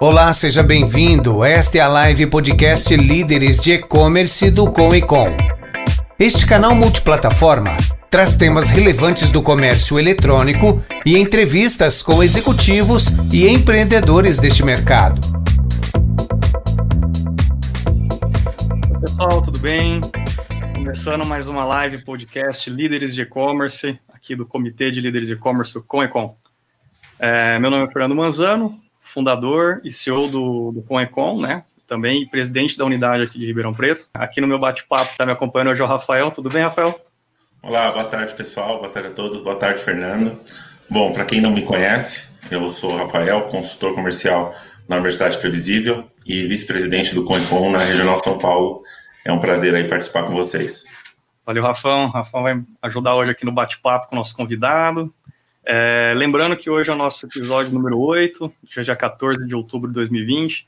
Olá, seja bem-vindo. Esta é a live podcast Líderes de E-Commerce do Com e Com. Este canal multiplataforma traz temas relevantes do comércio eletrônico e entrevistas com executivos e empreendedores deste mercado. Pessoal, tudo bem? Começando mais uma live podcast Líderes de E-Commerce, aqui do Comitê de Líderes de E-Commerce, Com e Com. É, meu nome é Fernando Manzano, fundador e CEO do, do Conecon, né? Também presidente da unidade aqui de Ribeirão Preto. Aqui no meu bate-papo está me acompanhando hoje o Rafael. Tudo bem, Rafael? Olá, boa tarde, pessoal. Boa tarde a todos. Boa tarde, Fernando. Bom, para quem não me conhece, eu sou o Rafael, consultor comercial na Universidade Previsível e vice-presidente do Conecon na Regional São Paulo. É um prazer aí participar com vocês. Valeu, Rafão. Rafão vai ajudar hoje aqui no bate-papo com o nosso convidado. É, lembrando que hoje é o nosso episódio número 8, dia 14 de outubro de 2020.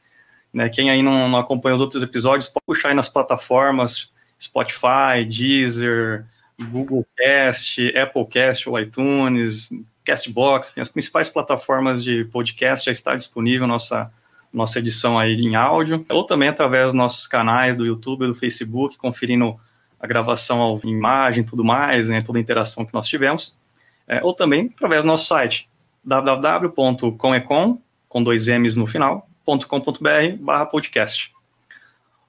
Né, quem aí não, não, acompanha os outros episódios, pode puxar aí nas plataformas Spotify, Deezer, Google Cast, Apple Cast iTunes, Castbox, as principais plataformas de podcast já está disponível nossa nossa edição aí em áudio, ou também através dos nossos canais do YouTube, do Facebook, conferindo a gravação em imagem, tudo mais, né, toda a interação que nós tivemos é, ou também através do nosso site www.comecom, com dois M's no final, .com.br barra podcast.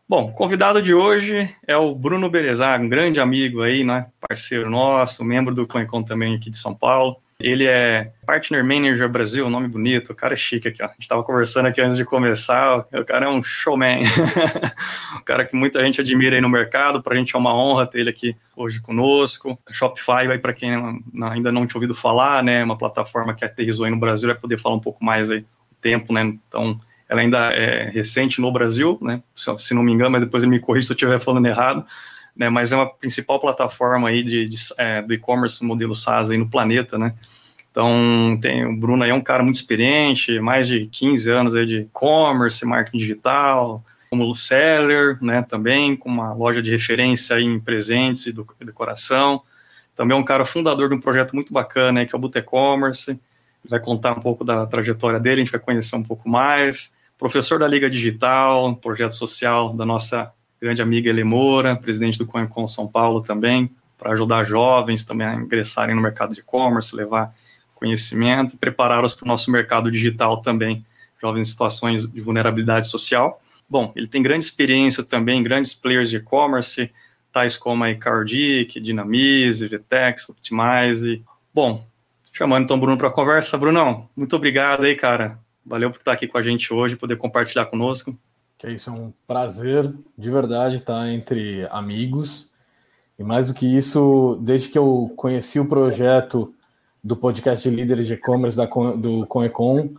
Bom, convidado de hoje é o Bruno Berezaga, um grande amigo aí, né, parceiro nosso, membro do Conecom também aqui de São Paulo. Ele é Partner Manager Brasil, nome bonito, o cara é chique aqui, ó. A gente estava conversando aqui antes de começar, o cara é um showman. o cara que muita gente admira aí no mercado, para a gente é uma honra ter ele aqui hoje conosco. Shopify, aí para quem ainda não tinha ouvido falar, né, uma plataforma que aterrizou aí no Brasil, vai poder falar um pouco mais aí o tempo, né, então ela ainda é recente no Brasil, né, se não me engano, mas depois ele me corrige se eu estiver falando errado, né, mas é uma principal plataforma aí de é, do e-commerce modelo SaaS aí no planeta, né, então, tem, o Bruno aí é um cara muito experiente, mais de 15 anos aí de e-commerce, marketing digital, como seller, né, também, com uma loja de referência em presentes e decoração. Também é um cara fundador de um projeto muito bacana, aí, que é o Boot E-Commerce. Vai contar um pouco da trajetória dele, a gente vai conhecer um pouco mais. Professor da Liga Digital, projeto social da nossa grande amiga Elemora, presidente do CoinCon São Paulo também, para ajudar jovens também a ingressarem no mercado de e-commerce, levar conhecimento prepará-los para o nosso mercado digital também, jovens em situações de vulnerabilidade social. Bom, ele tem grande experiência também grandes players de e-commerce, tais como a Cardic, Dinamize, Vtex, Optimize. Bom, chamando então o Bruno para a conversa. Brunão, muito obrigado aí, cara. Valeu por estar aqui com a gente hoje, poder compartilhar conosco. Que é isso, é um prazer de verdade estar entre amigos. E mais do que isso, desde que eu conheci o projeto do podcast de líderes de e-commerce do Conecon,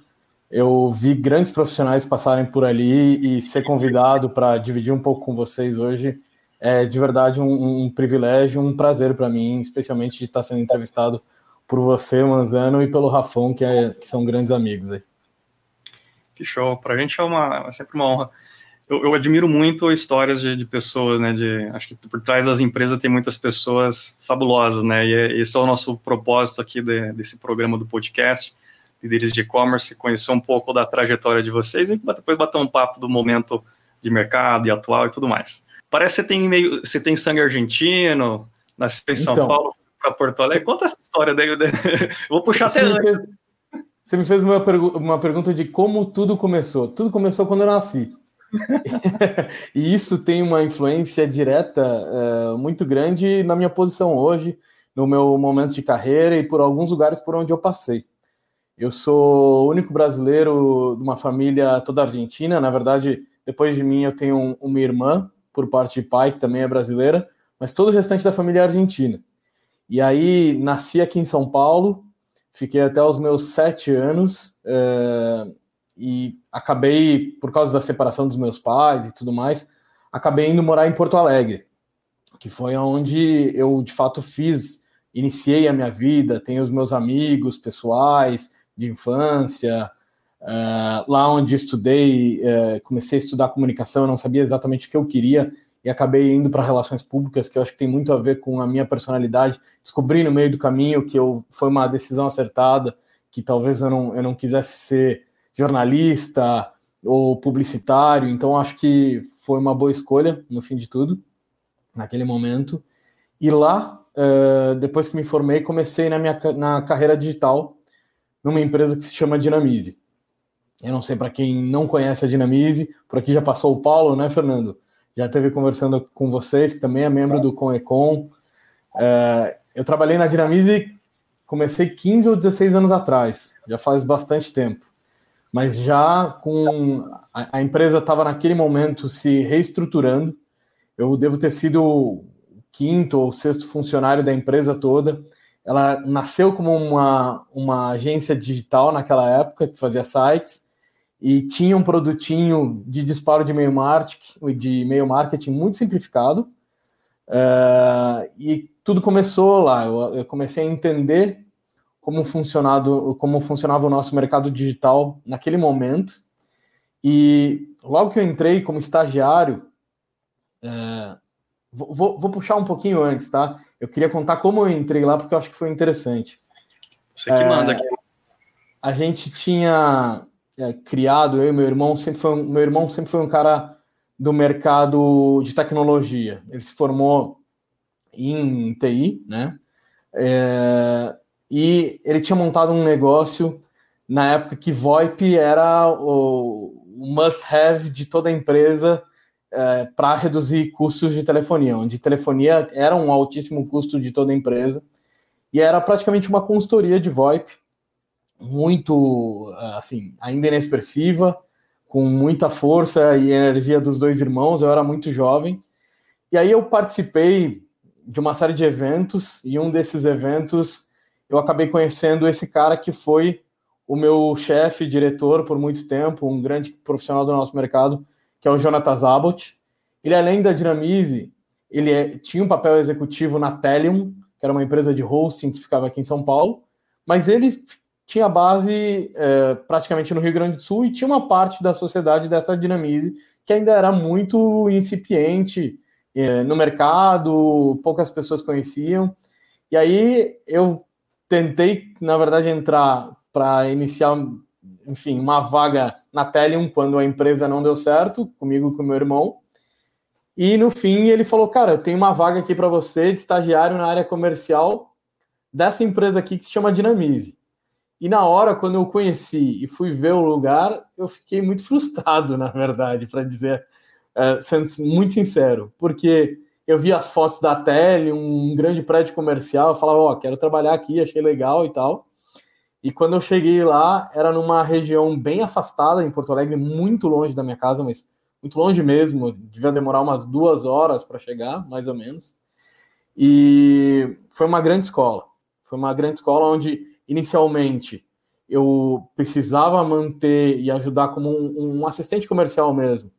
eu vi grandes profissionais passarem por ali e ser convidado para dividir um pouco com vocês hoje é de verdade um, um privilégio, um prazer para mim, especialmente de estar sendo entrevistado por você, Manzano, e pelo Rafão, que, é, que são grandes amigos aí. Que show! Para a gente é, uma, é sempre uma honra eu, eu, admiro muito histórias de, de, pessoas, né? De, acho que por trás das empresas tem muitas pessoas fabulosas, né? E é, esse é o nosso propósito aqui de, desse programa do podcast, líderes de e-commerce, conhecer um pouco da trajetória de vocês e depois bater um papo do momento de mercado e atual e tudo mais. Parece que você tem meio, você tem sangue argentino, nasceu em São então, Paulo para Porto Alegre. Conta essa história daí. vou puxar até antes. Você me fez uma, pergu uma pergunta de como tudo começou. Tudo começou quando eu nasci. e isso tem uma influência direta uh, muito grande na minha posição hoje, no meu momento de carreira e por alguns lugares por onde eu passei. Eu sou o único brasileiro de uma família toda argentina. Na verdade, depois de mim, eu tenho um, uma irmã, por parte de pai, que também é brasileira, mas todo o restante da família é argentina. E aí, nasci aqui em São Paulo, fiquei até os meus sete anos. Uh, e acabei, por causa da separação dos meus pais e tudo mais, acabei indo morar em Porto Alegre, que foi onde eu de fato fiz, iniciei a minha vida, tenho os meus amigos pessoais de infância, uh, lá onde estudei, uh, comecei a estudar comunicação, eu não sabia exatamente o que eu queria e acabei indo para relações públicas, que eu acho que tem muito a ver com a minha personalidade. Descobri no meio do caminho que eu, foi uma decisão acertada, que talvez eu não, eu não quisesse ser jornalista, ou publicitário, então acho que foi uma boa escolha no fim de tudo, naquele momento. E lá, uh, depois que me formei, comecei na minha na carreira digital numa empresa que se chama Dinamize. Eu não sei para quem não conhece a Dinamize, por aqui já passou o Paulo, né, Fernando? Já teve conversando com vocês, que também é membro do Conecon. Uh, eu trabalhei na Dinamize, comecei 15 ou 16 anos atrás, já faz bastante tempo mas já com a, a empresa estava naquele momento se reestruturando. Eu devo ter sido o quinto ou sexto funcionário da empresa toda. Ela nasceu como uma, uma agência digital naquela época, que fazia sites, e tinha um produtinho de disparo de e-mail marketing, de marketing muito simplificado. Uh, e tudo começou lá. Eu, eu comecei a entender como, funcionado, como funcionava o nosso mercado digital naquele momento. E logo que eu entrei como estagiário, é, vou, vou, puxar um pouquinho antes, tá? Eu queria contar como eu entrei lá, porque eu acho que foi interessante. Você que é, manda aqui. A gente tinha é, criado, eu e meu irmão, sempre foi um, meu irmão sempre foi um cara do mercado de tecnologia. Ele se formou em TI, né? É, e ele tinha montado um negócio na época que VoIP era o, must-have de toda empresa é, para reduzir custos de telefonia, onde telefonia era um altíssimo custo de toda empresa e era praticamente uma consultoria de VoIP muito, assim, ainda inexpressiva, com muita força e energia dos dois irmãos. Eu era muito jovem e aí eu participei de uma série de eventos e um desses eventos eu acabei conhecendo esse cara que foi o meu chefe, diretor por muito tempo, um grande profissional do nosso mercado, que é o Jonathan Zabot. Ele, além da Dinamize, ele é, tinha um papel executivo na Telium, que era uma empresa de hosting que ficava aqui em São Paulo, mas ele tinha base é, praticamente no Rio Grande do Sul e tinha uma parte da sociedade dessa Dinamize que ainda era muito incipiente é, no mercado, poucas pessoas conheciam. E aí eu tentei, na verdade, entrar para iniciar, enfim, uma vaga na Telium quando a empresa não deu certo, comigo e com meu irmão. E no fim ele falou: Cara, eu tenho uma vaga aqui para você de estagiário na área comercial dessa empresa aqui que se chama Dinamize. E na hora, quando eu conheci e fui ver o lugar, eu fiquei muito frustrado, na verdade, para dizer, é, sendo muito sincero, porque eu vi as fotos da Tele, um grande prédio comercial, eu falava, ó, oh, quero trabalhar aqui, achei legal e tal. E quando eu cheguei lá, era numa região bem afastada, em Porto Alegre, muito longe da minha casa, mas muito longe mesmo, devia demorar umas duas horas para chegar, mais ou menos. E foi uma grande escola. Foi uma grande escola onde, inicialmente, eu precisava manter e ajudar como um, um assistente comercial mesmo,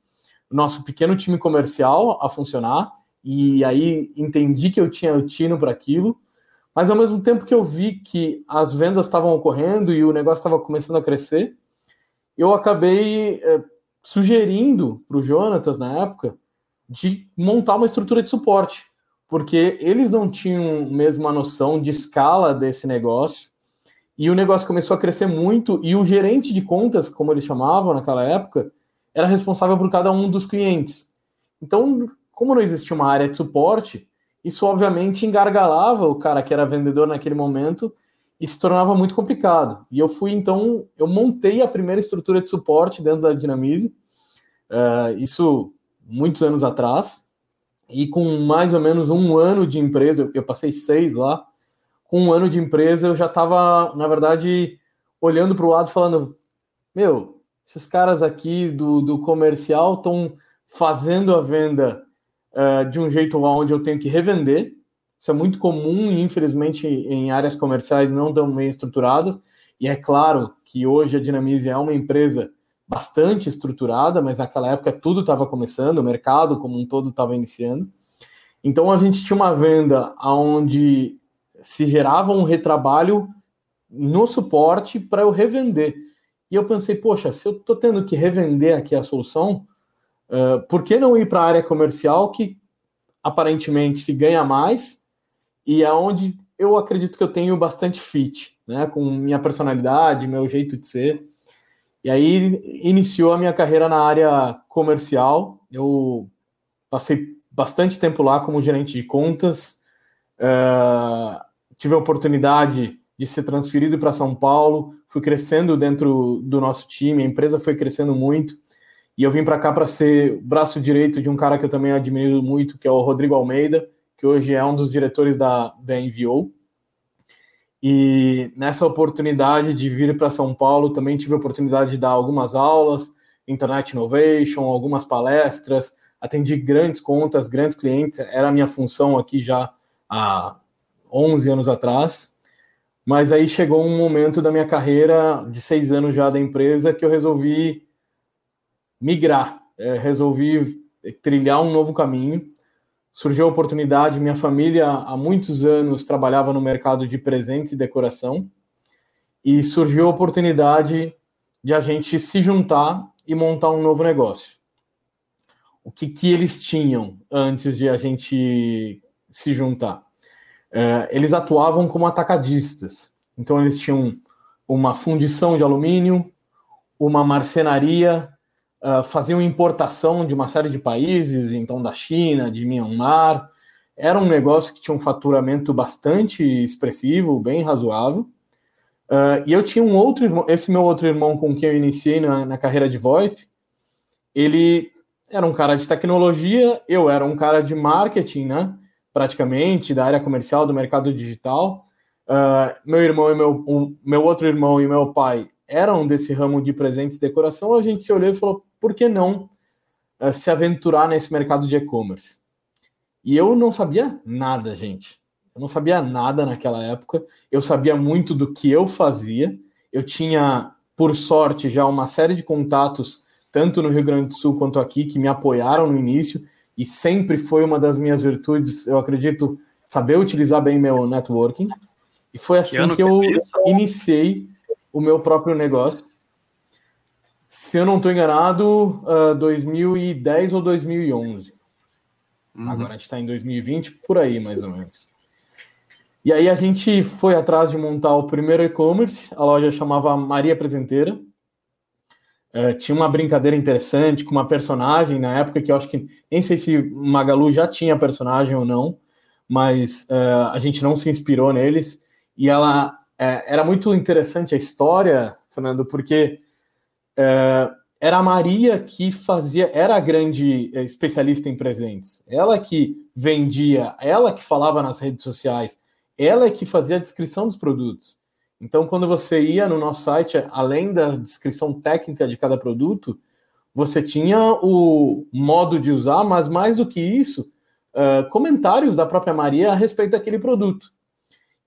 nosso pequeno time comercial a funcionar e aí entendi que eu tinha o tino para aquilo, mas ao mesmo tempo que eu vi que as vendas estavam ocorrendo e o negócio estava começando a crescer, eu acabei é, sugerindo para o Jonatas na época de montar uma estrutura de suporte, porque eles não tinham mesmo a noção de escala desse negócio e o negócio começou a crescer muito e o gerente de contas, como eles chamavam naquela época, era responsável por cada um dos clientes. Então como não existia uma área de suporte, isso obviamente engargalava o cara que era vendedor naquele momento e se tornava muito complicado. E eu fui então, eu montei a primeira estrutura de suporte dentro da Dinamize, uh, isso muitos anos atrás, e com mais ou menos um ano de empresa, eu passei seis lá, com um ano de empresa eu já estava, na verdade, olhando para o lado falando, meu, esses caras aqui do, do comercial estão fazendo a venda uh, de um jeito onde eu tenho que revender. Isso é muito comum, infelizmente, em áreas comerciais não tão bem estruturadas. E é claro que hoje a Dinamize é uma empresa bastante estruturada, mas naquela época tudo estava começando, o mercado como um todo estava iniciando. Então a gente tinha uma venda onde se gerava um retrabalho no suporte para eu revender. E eu pensei, poxa, se eu estou tendo que revender aqui a solução, Uh, por que não ir para a área comercial que aparentemente se ganha mais e é onde eu acredito que eu tenho bastante fit, né, com minha personalidade, meu jeito de ser. E aí iniciou a minha carreira na área comercial. Eu passei bastante tempo lá como gerente de contas. Uh, tive a oportunidade de ser transferido para São Paulo. Fui crescendo dentro do nosso time. A empresa foi crescendo muito. E eu vim para cá para ser braço direito de um cara que eu também admiro muito, que é o Rodrigo Almeida, que hoje é um dos diretores da, da Enviou. E nessa oportunidade de vir para São Paulo, também tive a oportunidade de dar algumas aulas, Internet Innovation, algumas palestras, atendi grandes contas, grandes clientes, era a minha função aqui já há 11 anos atrás. Mas aí chegou um momento da minha carreira, de seis anos já da empresa, que eu resolvi migrar, é, resolvi trilhar um novo caminho surgiu a oportunidade. Minha família há muitos anos trabalhava no mercado de presentes e decoração e surgiu a oportunidade de a gente se juntar e montar um novo negócio. O que, que eles tinham antes de a gente se juntar? É, eles atuavam como atacadistas. Então, eles tinham uma fundição de alumínio, uma marcenaria uh, faziam importação de uma série de países, então da China, de Myanmar. Era um negócio que tinha um faturamento bastante expressivo, bem razoável. Uh, e eu tinha um outro irmão, esse meu outro irmão com quem eu iniciei na, na carreira de VoIP, ele era um cara de tecnologia, eu era um cara de marketing, né? Praticamente, da área comercial, do mercado digital. Uh, meu irmão e meu, um, meu outro irmão e meu pai eram desse ramo de presentes e decoração, a gente se olhou e falou: por que não uh, se aventurar nesse mercado de e-commerce? E eu não sabia nada, gente. Eu não sabia nada naquela época. Eu sabia muito do que eu fazia. Eu tinha, por sorte, já uma série de contatos, tanto no Rio Grande do Sul quanto aqui, que me apoiaram no início. E sempre foi uma das minhas virtudes, eu acredito, saber utilizar bem meu networking. E foi assim que, que eu iniciei o meu próprio negócio. Se eu não estou enganado, uh, 2010 ou 2011. Uhum. Agora a gente está em 2020, por aí mais ou menos. E aí a gente foi atrás de montar o primeiro e-commerce. A loja chamava Maria Presenteira. Uh, tinha uma brincadeira interessante com uma personagem na época que eu acho que nem sei se Magalu já tinha personagem ou não, mas uh, a gente não se inspirou neles. E ela é, era muito interessante a história, Fernando, porque é, era a Maria que fazia, era a grande é, especialista em presentes. Ela que vendia, ela que falava nas redes sociais, ela que fazia a descrição dos produtos. Então, quando você ia no nosso site, além da descrição técnica de cada produto, você tinha o modo de usar, mas mais do que isso, uh, comentários da própria Maria a respeito daquele produto.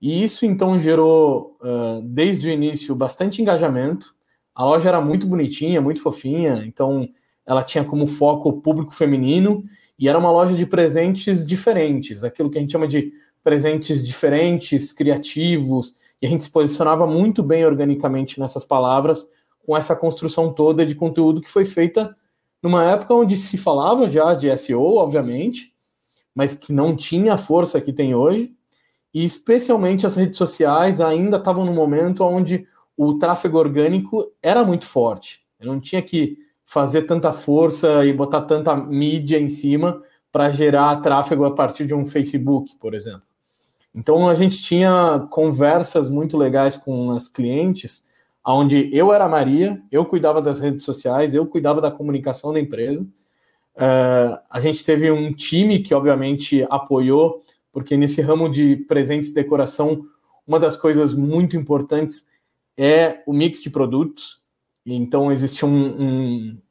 E isso então gerou, uh, desde o início, bastante engajamento. A loja era muito bonitinha, muito fofinha, então ela tinha como foco o público feminino e era uma loja de presentes diferentes, aquilo que a gente chama de presentes diferentes, criativos, e a gente se posicionava muito bem organicamente nessas palavras, com essa construção toda de conteúdo que foi feita numa época onde se falava já de SEO, obviamente, mas que não tinha a força que tem hoje e especialmente as redes sociais ainda estavam no momento onde o tráfego orgânico era muito forte. Eu não tinha que fazer tanta força e botar tanta mídia em cima para gerar tráfego a partir de um Facebook, por exemplo. Então a gente tinha conversas muito legais com as clientes, onde eu era a Maria, eu cuidava das redes sociais, eu cuidava da comunicação da empresa. Uh, a gente teve um time que obviamente apoiou porque nesse ramo de presentes e decoração, uma das coisas muito importantes é o mix de produtos. Então, existe um, um,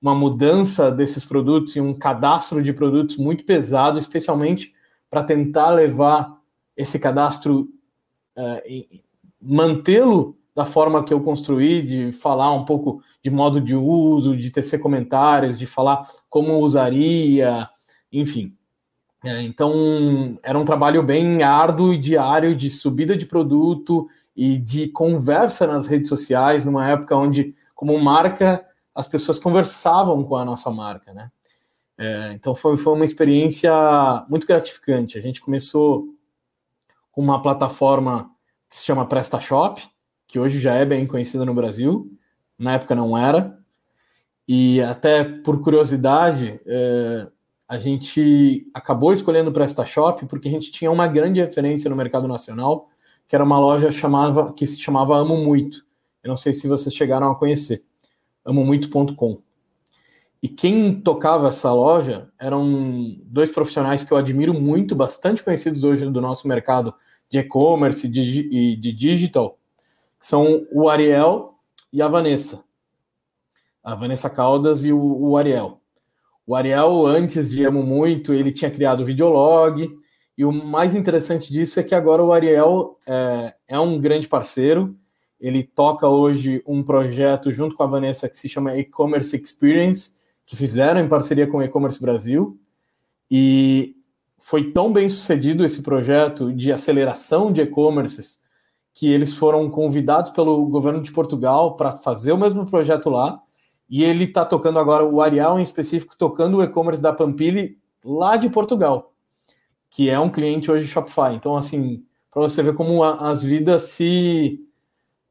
uma mudança desses produtos e um cadastro de produtos muito pesado, especialmente para tentar levar esse cadastro, uh, mantê-lo da forma que eu construí, de falar um pouco de modo de uso, de tecer comentários, de falar como usaria, enfim. É, então, era um trabalho bem árduo e diário de subida de produto e de conversa nas redes sociais, numa época onde, como marca, as pessoas conversavam com a nossa marca, né? É, então, foi, foi uma experiência muito gratificante. A gente começou com uma plataforma que se chama PrestaShop, que hoje já é bem conhecida no Brasil, na época não era. E até por curiosidade, é, a gente acabou escolhendo o PrestaShop porque a gente tinha uma grande referência no mercado nacional, que era uma loja chamava, que se chamava Amo Muito. Eu não sei se vocês chegaram a conhecer. amomuito.com. E quem tocava essa loja eram dois profissionais que eu admiro muito, bastante conhecidos hoje do nosso mercado de e-commerce e de digital, que são o Ariel e a Vanessa. A Vanessa Caldas e o, o Ariel. O Ariel, antes de Amo Muito, ele tinha criado o Videolog, e o mais interessante disso é que agora o Ariel é, é um grande parceiro, ele toca hoje um projeto junto com a Vanessa que se chama E-Commerce Experience, que fizeram em parceria com o E-Commerce Brasil. E foi tão bem sucedido esse projeto de aceleração de e-commerces que eles foram convidados pelo governo de Portugal para fazer o mesmo projeto lá. E ele está tocando agora, o Arial em específico, tocando o e-commerce da Pampili lá de Portugal, que é um cliente hoje Shopify. Então, assim, para você ver como a, as vidas se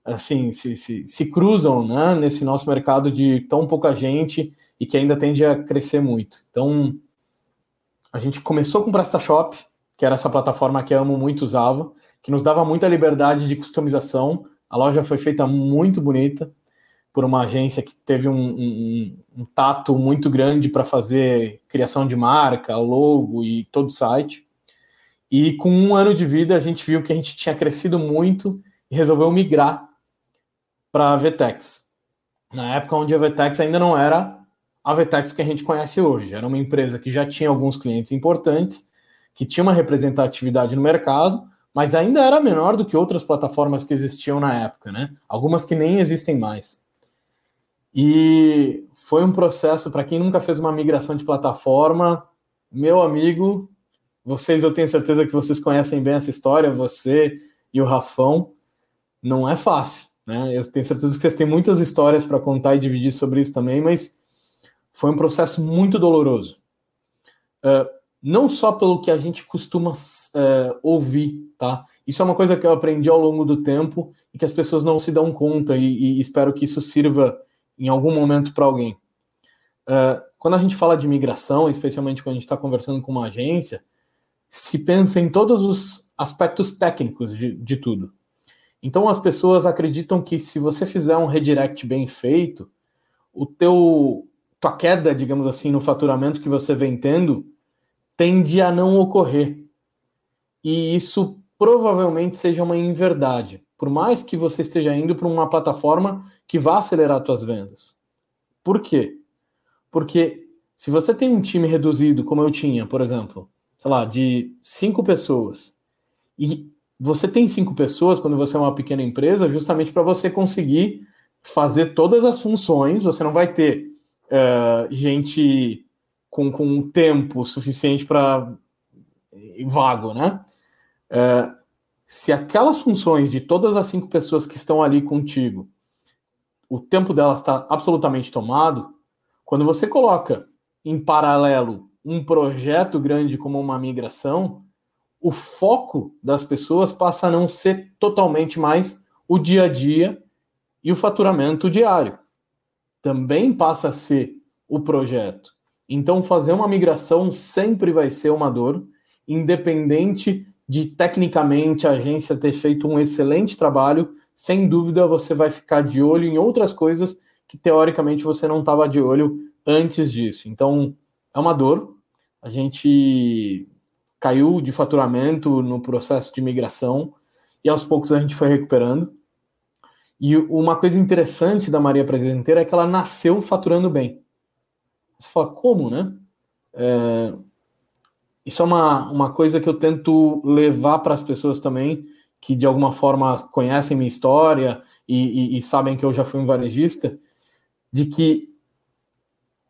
assim se, se, se cruzam né, nesse nosso mercado de tão pouca gente e que ainda tende a crescer muito. Então, a gente começou com o PrestaShop, que era essa plataforma que eu amo muito usava, que nos dava muita liberdade de customização. A loja foi feita muito bonita por uma agência que teve um, um, um tato muito grande para fazer criação de marca, logo e todo o site. E com um ano de vida, a gente viu que a gente tinha crescido muito e resolveu migrar para a Vtex. Na época onde a Vtex ainda não era a Vetex que a gente conhece hoje. Era uma empresa que já tinha alguns clientes importantes, que tinha uma representatividade no mercado, mas ainda era menor do que outras plataformas que existiam na época, né? Algumas que nem existem mais. E foi um processo, para quem nunca fez uma migração de plataforma, meu amigo, vocês eu tenho certeza que vocês conhecem bem essa história, você e o Rafão, não é fácil, né? Eu tenho certeza que vocês têm muitas histórias para contar e dividir sobre isso também, mas foi um processo muito doloroso. Uh, não só pelo que a gente costuma uh, ouvir, tá? Isso é uma coisa que eu aprendi ao longo do tempo e que as pessoas não se dão conta e, e espero que isso sirva em algum momento para alguém. Uh, quando a gente fala de migração, especialmente quando a gente está conversando com uma agência, se pensa em todos os aspectos técnicos de, de tudo. Então as pessoas acreditam que se você fizer um redirect bem feito, o teu tua queda, digamos assim, no faturamento que você vem tendo, tende a não ocorrer. E isso provavelmente seja uma inverdade, por mais que você esteja indo para uma plataforma que vá acelerar suas vendas. Por quê? Porque se você tem um time reduzido, como eu tinha, por exemplo, sei lá, de cinco pessoas, e você tem cinco pessoas quando você é uma pequena empresa, justamente para você conseguir fazer todas as funções, você não vai ter uh, gente com, com tempo suficiente para vago, né? Uh, se aquelas funções de todas as cinco pessoas que estão ali contigo, o tempo delas está absolutamente tomado, quando você coloca em paralelo um projeto grande como uma migração, o foco das pessoas passa a não ser totalmente mais o dia a dia e o faturamento diário também passa a ser o projeto. Então, fazer uma migração sempre vai ser uma dor, independente de tecnicamente a agência ter feito um excelente trabalho, sem dúvida você vai ficar de olho em outras coisas que teoricamente você não estava de olho antes disso. Então, é uma dor. A gente caiu de faturamento no processo de migração e aos poucos a gente foi recuperando. E uma coisa interessante da Maria Presenteira é que ela nasceu faturando bem. Você fala, como, né? É, isso é uma, uma coisa que eu tento levar para as pessoas também, que de alguma forma conhecem minha história e, e, e sabem que eu já fui um varejista, de que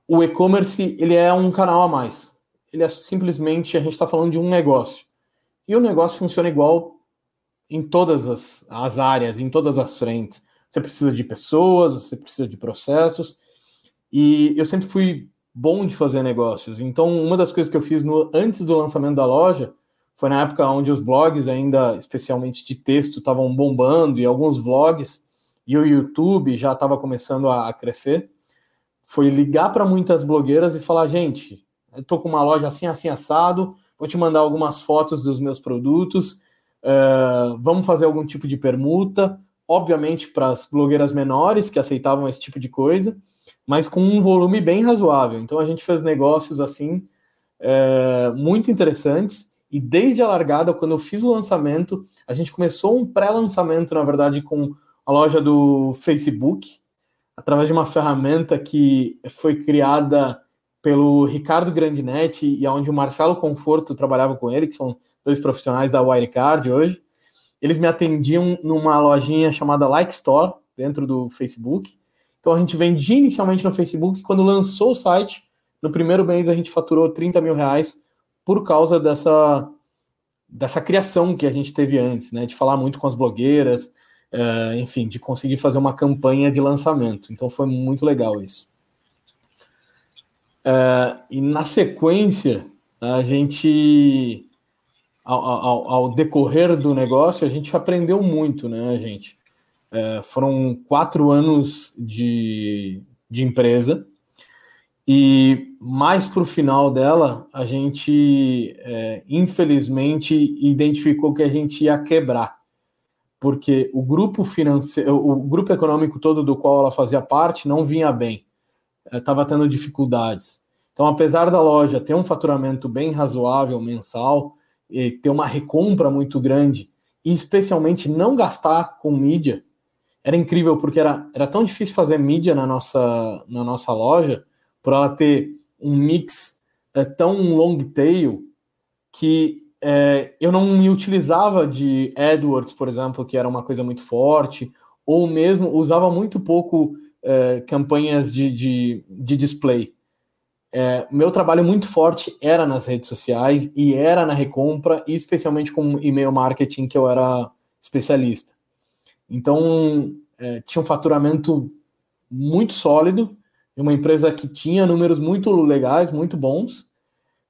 o e-commerce ele é um canal a mais. Ele é simplesmente, a gente está falando de um negócio. E o negócio funciona igual em todas as, as áreas, em todas as frentes. Você precisa de pessoas, você precisa de processos. E eu sempre fui bom de fazer negócios. Então, uma das coisas que eu fiz no, antes do lançamento da loja foi na época onde os blogs, ainda especialmente de texto, estavam bombando e alguns vlogs. e o YouTube já estava começando a, a crescer, foi ligar para muitas blogueiras e falar: gente, eu tô com uma loja assim, assim, assado, vou te mandar algumas fotos dos meus produtos, uh, vamos fazer algum tipo de permuta, obviamente para as blogueiras menores que aceitavam esse tipo de coisa, mas com um volume bem razoável. Então a gente fez negócios assim uh, muito interessantes. E desde a largada, quando eu fiz o lançamento, a gente começou um pré-lançamento, na verdade, com a loja do Facebook, através de uma ferramenta que foi criada pelo Ricardo Grandinetti e onde o Marcelo Conforto trabalhava com ele, que são dois profissionais da Wirecard hoje. Eles me atendiam numa lojinha chamada Like Store, dentro do Facebook. Então a gente vendia inicialmente no Facebook. Quando lançou o site, no primeiro mês a gente faturou 30 mil reais por causa dessa, dessa criação que a gente teve antes, né? De falar muito com as blogueiras, uh, enfim, de conseguir fazer uma campanha de lançamento. Então foi muito legal isso. Uh, e na sequência, a gente, ao, ao, ao, decorrer do negócio, a gente aprendeu muito, né, gente? Uh, foram quatro anos de, de empresa e mais para o final dela, a gente, é, infelizmente, identificou que a gente ia quebrar, porque o grupo financeiro, o grupo econômico todo do qual ela fazia parte não vinha bem estava tendo dificuldades. Então, apesar da loja ter um faturamento bem razoável mensal, e ter uma recompra muito grande, e especialmente não gastar com mídia, era incrível porque era, era tão difícil fazer mídia na nossa, na nossa loja, por ela ter um mix é, tão long tail, que é, eu não me utilizava de AdWords, por exemplo, que era uma coisa muito forte, ou mesmo usava muito pouco é, campanhas de, de, de display. É, meu trabalho muito forte era nas redes sociais e era na recompra, e especialmente com e-mail marketing, que eu era especialista. Então, é, tinha um faturamento muito sólido, uma empresa que tinha números muito legais, muito bons,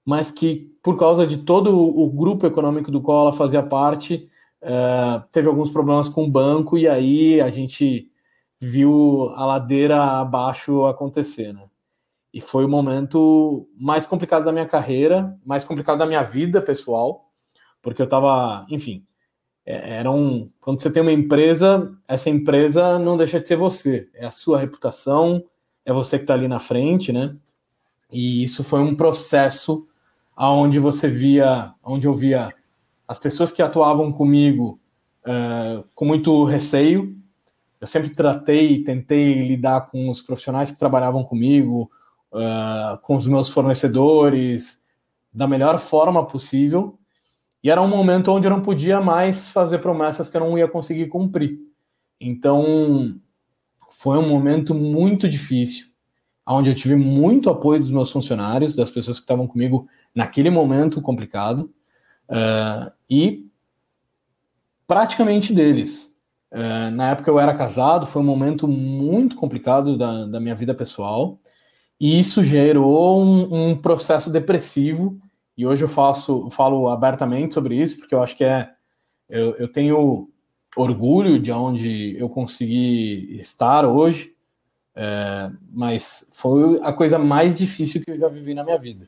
mas que, por causa de todo o grupo econômico do qual ela fazia parte, é, teve alguns problemas com o banco, e aí a gente viu a ladeira abaixo acontecer, né? E foi o momento mais complicado da minha carreira, mais complicado da minha vida pessoal, porque eu tava, enfim, é, era um. Quando você tem uma empresa, essa empresa não deixa de ser você, é a sua reputação, é você que está ali na frente, né? E isso foi um processo aonde você via, onde eu via as pessoas que atuavam comigo uh, com muito receio, eu sempre tratei e tentei lidar com os profissionais que trabalhavam comigo, uh, com os meus fornecedores, da melhor forma possível. E era um momento onde eu não podia mais fazer promessas que eu não ia conseguir cumprir. Então, foi um momento muito difícil, onde eu tive muito apoio dos meus funcionários, das pessoas que estavam comigo naquele momento complicado, uh, e praticamente deles. É, na época eu era casado, foi um momento muito complicado da, da minha vida pessoal, e isso gerou um, um, processo depressivo, e hoje eu faço, falo abertamente sobre isso, porque eu acho que é. Eu, eu tenho orgulho de onde eu consegui estar hoje, é, mas foi a coisa mais difícil que eu já vivi na minha vida.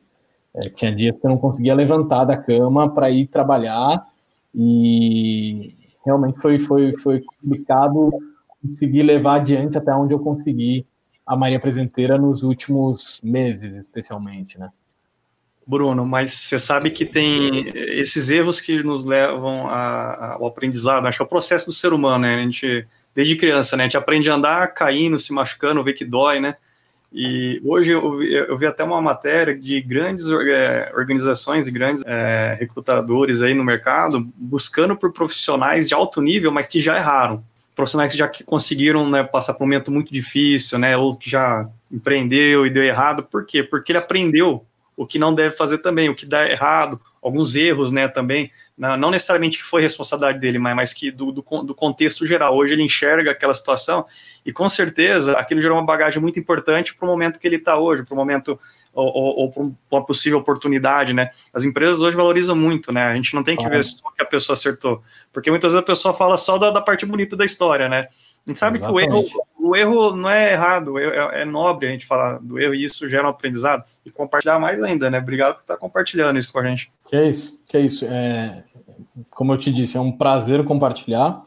É, tinha dias que eu não conseguia levantar da cama para ir trabalhar, e, realmente foi, foi, foi complicado conseguir levar adiante até onde eu consegui a Maria Presenteira nos últimos meses, especialmente, né? Bruno, mas você sabe que tem esses erros que nos levam a, ao aprendizado, acho que é o processo do ser humano, né? A gente, desde criança, né? A gente aprende a andar caindo, se machucando, ver que dói, né? E hoje eu vi, eu vi até uma matéria de grandes é, organizações e grandes é, recrutadores aí no mercado buscando por profissionais de alto nível, mas que já erraram. Profissionais que já conseguiram né, passar por um momento muito difícil, né, ou que já empreendeu e deu errado. Por quê? Porque ele aprendeu o que não deve fazer também, o que dá errado, alguns erros, né, também, não necessariamente que foi responsabilidade dele, mas, mas que do, do, do, contexto geral. Hoje ele enxerga aquela situação e com certeza aquilo gerou uma bagagem muito importante para o momento que ele está hoje, para o momento ou, ou, ou para uma possível oportunidade, né? As empresas hoje valorizam muito, né? A gente não tem que ver só que a pessoa acertou, porque muitas vezes a pessoa fala só da, da parte bonita da história, né? A gente sabe Exatamente. que o erro, o erro não é errado, é, é, nobre a gente falar do erro e isso gera um aprendizado. E compartilhar mais ainda, né? Obrigado por estar compartilhando isso com a gente. Que é isso, que é isso. É, como eu te disse, é um prazer compartilhar,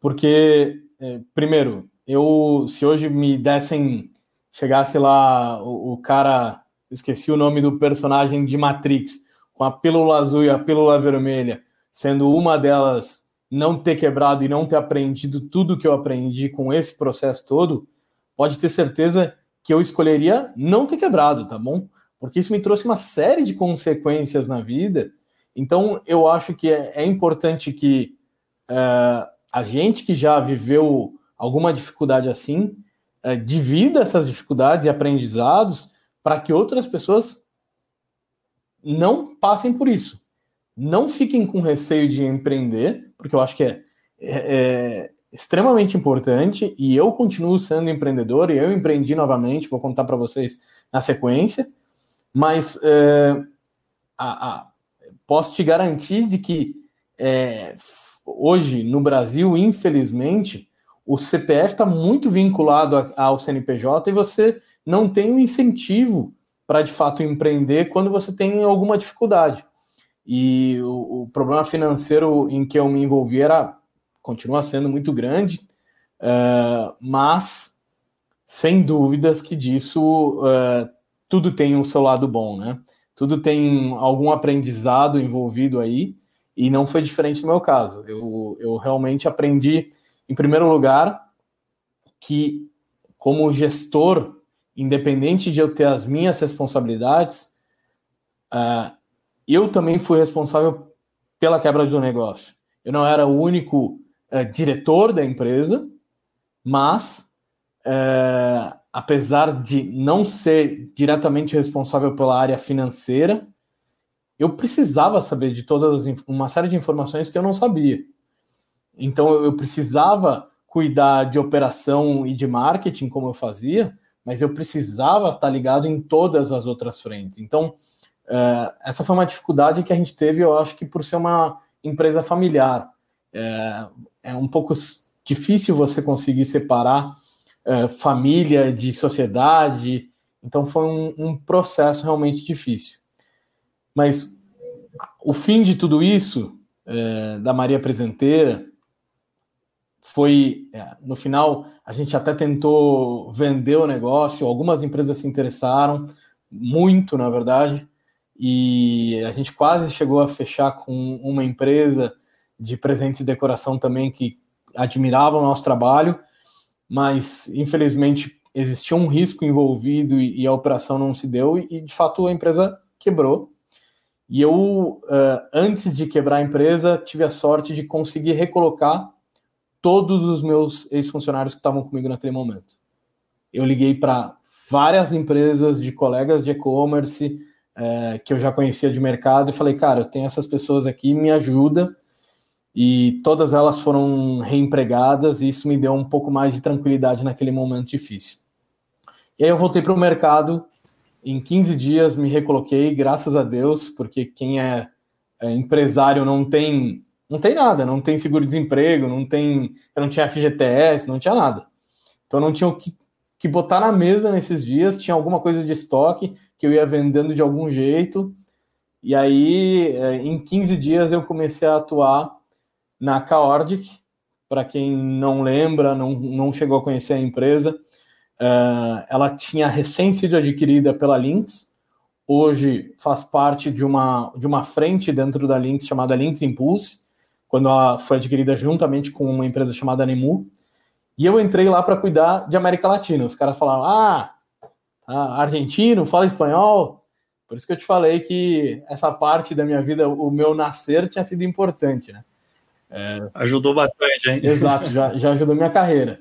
porque, é, primeiro, eu, se hoje me dessem, chegasse lá o, o cara, esqueci o nome do personagem de Matrix, com a pílula azul e a pílula vermelha, sendo uma delas não ter quebrado e não ter aprendido tudo que eu aprendi com esse processo todo, pode ter certeza que eu escolheria não ter quebrado, tá bom? Porque isso me trouxe uma série de consequências na vida. Então, eu acho que é, é importante que uh, a gente que já viveu alguma dificuldade assim, uh, divida essas dificuldades e aprendizados para que outras pessoas não passem por isso. Não fiquem com receio de empreender, porque eu acho que é, é, é extremamente importante e eu continuo sendo empreendedor e eu empreendi novamente, vou contar para vocês na sequência, mas é, a, a, posso te garantir de que é, hoje no Brasil, infelizmente, o CPF está muito vinculado ao CNPJ e você não tem um incentivo para de fato empreender quando você tem alguma dificuldade. E o, o, problema financeiro em que eu me envolvi era continua sendo muito grande, uh, mas sem dúvidas que disso uh, tudo tem o seu lado bom, né? Tudo tem algum aprendizado envolvido aí, e não foi diferente no meu caso. Eu, eu realmente aprendi, em primeiro lugar, que como gestor, independente de eu ter as minhas responsabilidades, uh, eu também fui responsável pela quebra do negócio. Eu não era o único é, diretor da empresa, mas é, apesar de não ser diretamente responsável pela área financeira, eu precisava saber de todas as, uma série de informações que eu não sabia. Então eu precisava cuidar de operação e de marketing como eu fazia, mas eu precisava estar ligado em todas as outras frentes. Então é, essa foi uma dificuldade que a gente teve, eu acho que por ser uma empresa familiar. É, é um pouco difícil você conseguir separar é, família de sociedade, então foi um, um, processo realmente difícil. Mas o fim de tudo isso, é, da Maria Presenteira, foi, é, no final, a gente até tentou vender o negócio, algumas empresas se interessaram, muito, na verdade, e a gente quase chegou a fechar com uma empresa de presentes e decoração também que admirava o nosso trabalho, mas infelizmente existia um risco envolvido e, e a operação não se deu e, e, de fato a empresa quebrou. E eu, uh, antes de quebrar a empresa, tive a sorte de conseguir recolocar todos os meus ex-funcionários que estavam comigo naquele momento. Eu liguei para várias empresas de colegas de e-commerce, é, que eu já conhecia de mercado e falei, cara, eu tenho essas pessoas aqui, me ajuda. E todas elas foram reempregadas e isso me deu um pouco mais de tranquilidade naquele momento difícil. E aí eu voltei para o mercado, em 15 dias me recoloquei, graças a Deus, porque quem é, é empresário não tem não tem nada, não tem seguro-desemprego, não tem, eu não tinha FGTS, não tinha nada. Então não tinha o que, que botar na mesa nesses dias, tinha alguma coisa de estoque, que eu ia vendendo de algum jeito. E aí, é, em 15 dias, eu comecei a atuar na Kaordic. Para quem não lembra, não, não chegou a conhecer a empresa, uh, ela tinha recém sido adquirida pela Lynx. Hoje faz parte de uma, de uma frente dentro da Lynx chamada Lynx Impulse, quando ela foi adquirida juntamente com uma empresa chamada Nemu. E eu entrei lá para cuidar de América Latina. Os caras falaram: ah, ah, argentino, fala espanhol. Por isso que eu te falei que essa parte da minha vida, o meu nascer, tinha sido importante, né? É... Ajudou bastante, hein? Exato, já, já ajudou minha carreira.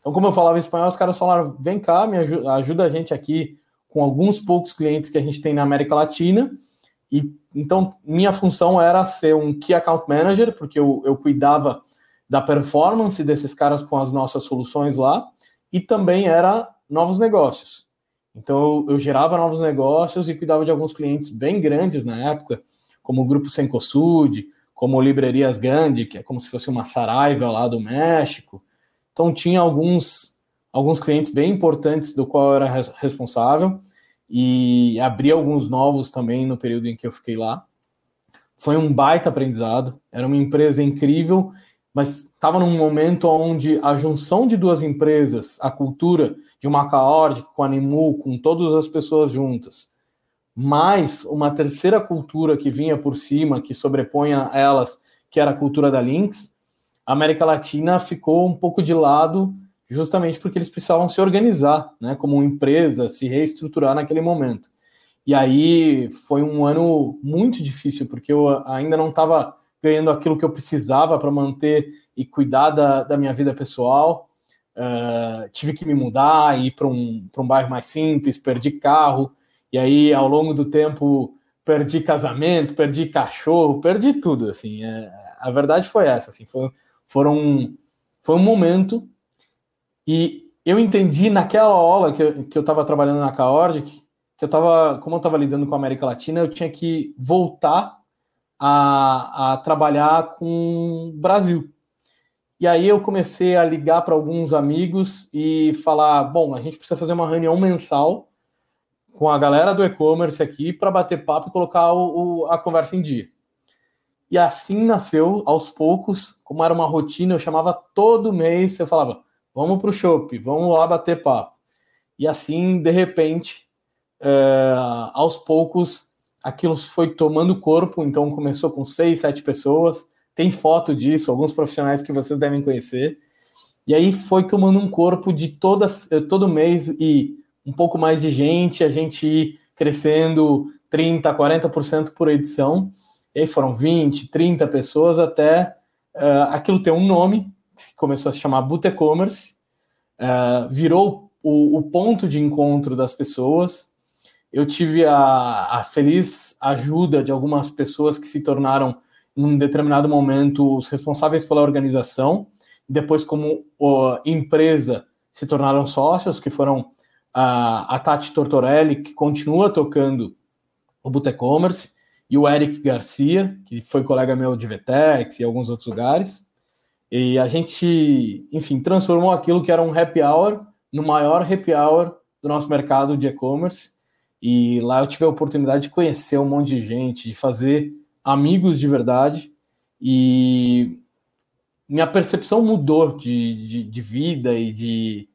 Então, como eu falava espanhol, os caras falaram: vem cá, me ajuda, ajuda a gente aqui com alguns poucos clientes que a gente tem na América Latina. E então, minha função era ser um Key Account Manager, porque eu, eu cuidava da performance desses caras com as nossas soluções lá, e também era novos negócios. Então eu, eu, gerava novos negócios e cuidava de alguns clientes bem grandes na época, como o Grupo Sencosud, como Livrarias Gandhi, que é como se fosse uma Saraiva lá do México. Então tinha alguns alguns clientes bem importantes do qual eu era responsável e abri alguns novos também no período em que eu fiquei lá. Foi um baita aprendizado, era uma empresa incrível, mas estava num momento onde a junção de duas empresas, a cultura de uma Caord com a Nimu, com todas as pessoas juntas, mais uma terceira cultura que vinha por cima, que sobrepunha elas, que era a cultura da Lynx, a América Latina ficou um pouco de lado justamente porque eles precisavam se organizar, né, como empresa, se reestruturar naquele momento. E aí foi um ano muito difícil, porque eu ainda não estava ganhando aquilo que eu precisava para manter e cuidar da, da minha vida pessoal. Uh, tive que me mudar, ir para um, um bairro mais simples, perdi carro, e aí ao longo do tempo perdi casamento, perdi cachorro, perdi tudo. Assim, é, a verdade foi essa. Assim, foi, foram, foi um momento e eu entendi naquela aula que eu, que eu estava trabalhando na Caord, que, eu estava, como eu estava lidando com a América Latina, eu tinha que voltar a, a trabalhar com o Brasil. E aí eu comecei a ligar para alguns amigos e falar: bom, a gente precisa fazer uma reunião mensal com a galera do e-commerce aqui para bater papo e colocar o, o, a conversa em dia. E assim nasceu, aos poucos, como era uma rotina, eu chamava todo mês, eu falava: vamos para o shopping, vamos lá bater papo. E assim, de repente, é, aos poucos, aquilo foi tomando corpo, então começou com seis, sete pessoas, tem foto disso, alguns profissionais que vocês devem conhecer, e aí foi tomando um corpo de todas, eh, todo mês e um pouco mais de gente, a gente ir crescendo 30%, 40% por edição, e aí foram 20, 30 pessoas até uh, aquilo ter um nome, que começou a se chamar Boot E-Commerce, uh, virou o, o, ponto de encontro das pessoas. Eu tive a, a, feliz ajuda de algumas pessoas que se tornaram, num determinado momento, os responsáveis pela organização. Depois, como uh, empresa, se tornaram sócios, que foram a, a Tati Tortorelli, que continua tocando o Botecommerce, e o Eric Garcia, que foi colega meu de Vetex e alguns outros lugares. E a gente, enfim, transformou aquilo que era um happy hour no maior happy hour do nosso mercado de e-commerce. E lá eu tive a oportunidade de conhecer um monte de gente, de fazer amigos de verdade. E minha percepção mudou de, de, de vida e de,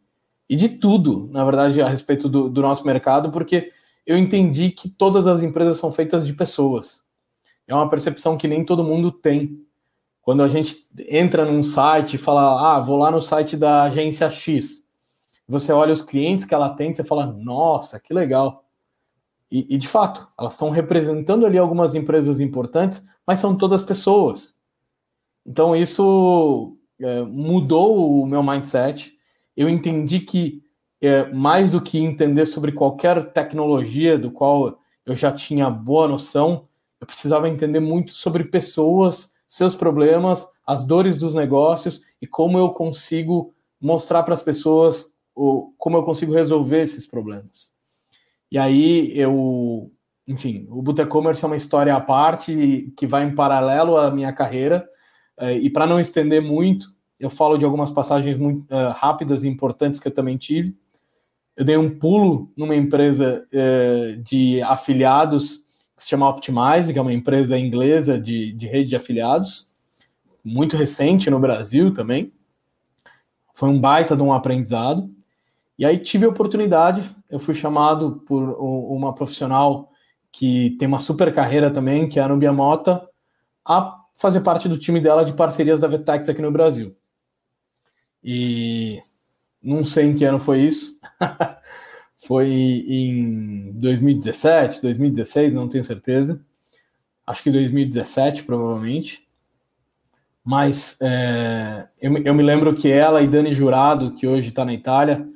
e de tudo, na verdade, a respeito do, do nosso mercado, porque eu entendi que todas as empresas são feitas de pessoas. É uma percepção que nem todo mundo tem. Quando a gente entra num site e fala, ah, vou lá no site da agência X, você olha os clientes que ela tem, você fala, nossa, que legal. E, e de fato, elas estão representando ali algumas empresas importantes, mas são todas pessoas. Então isso é, mudou o meu mindset. Eu entendi que é, mais do que entender sobre qualquer tecnologia do qual eu já tinha boa noção, eu precisava entender muito sobre pessoas seus problemas, as dores dos negócios e como eu consigo mostrar para as pessoas o, como eu consigo resolver esses problemas. E aí eu, enfim, o Botecommerce é uma história à parte que vai em paralelo à minha carreira. Eh, e para não estender muito, eu falo de algumas passagens muito uh, rápidas e importantes que eu também tive. Eu dei um pulo numa empresa uh, de afiliados que se chama Optimize, que é uma empresa inglesa de, de rede de afiliados, muito recente no Brasil também. Foi um baita de um aprendizado. E aí tive a oportunidade, eu fui chamado por uma profissional que tem uma super carreira também, que é a Nubia Mota, a fazer parte do time dela de parcerias da Vetex aqui no Brasil. E não sei em que ano foi isso. Foi em 2017, 2016, não tenho certeza. Acho que 2017, provavelmente. Mas é, eu, eu, me lembro que ela e Dani Jurado, que hoje está na Itália,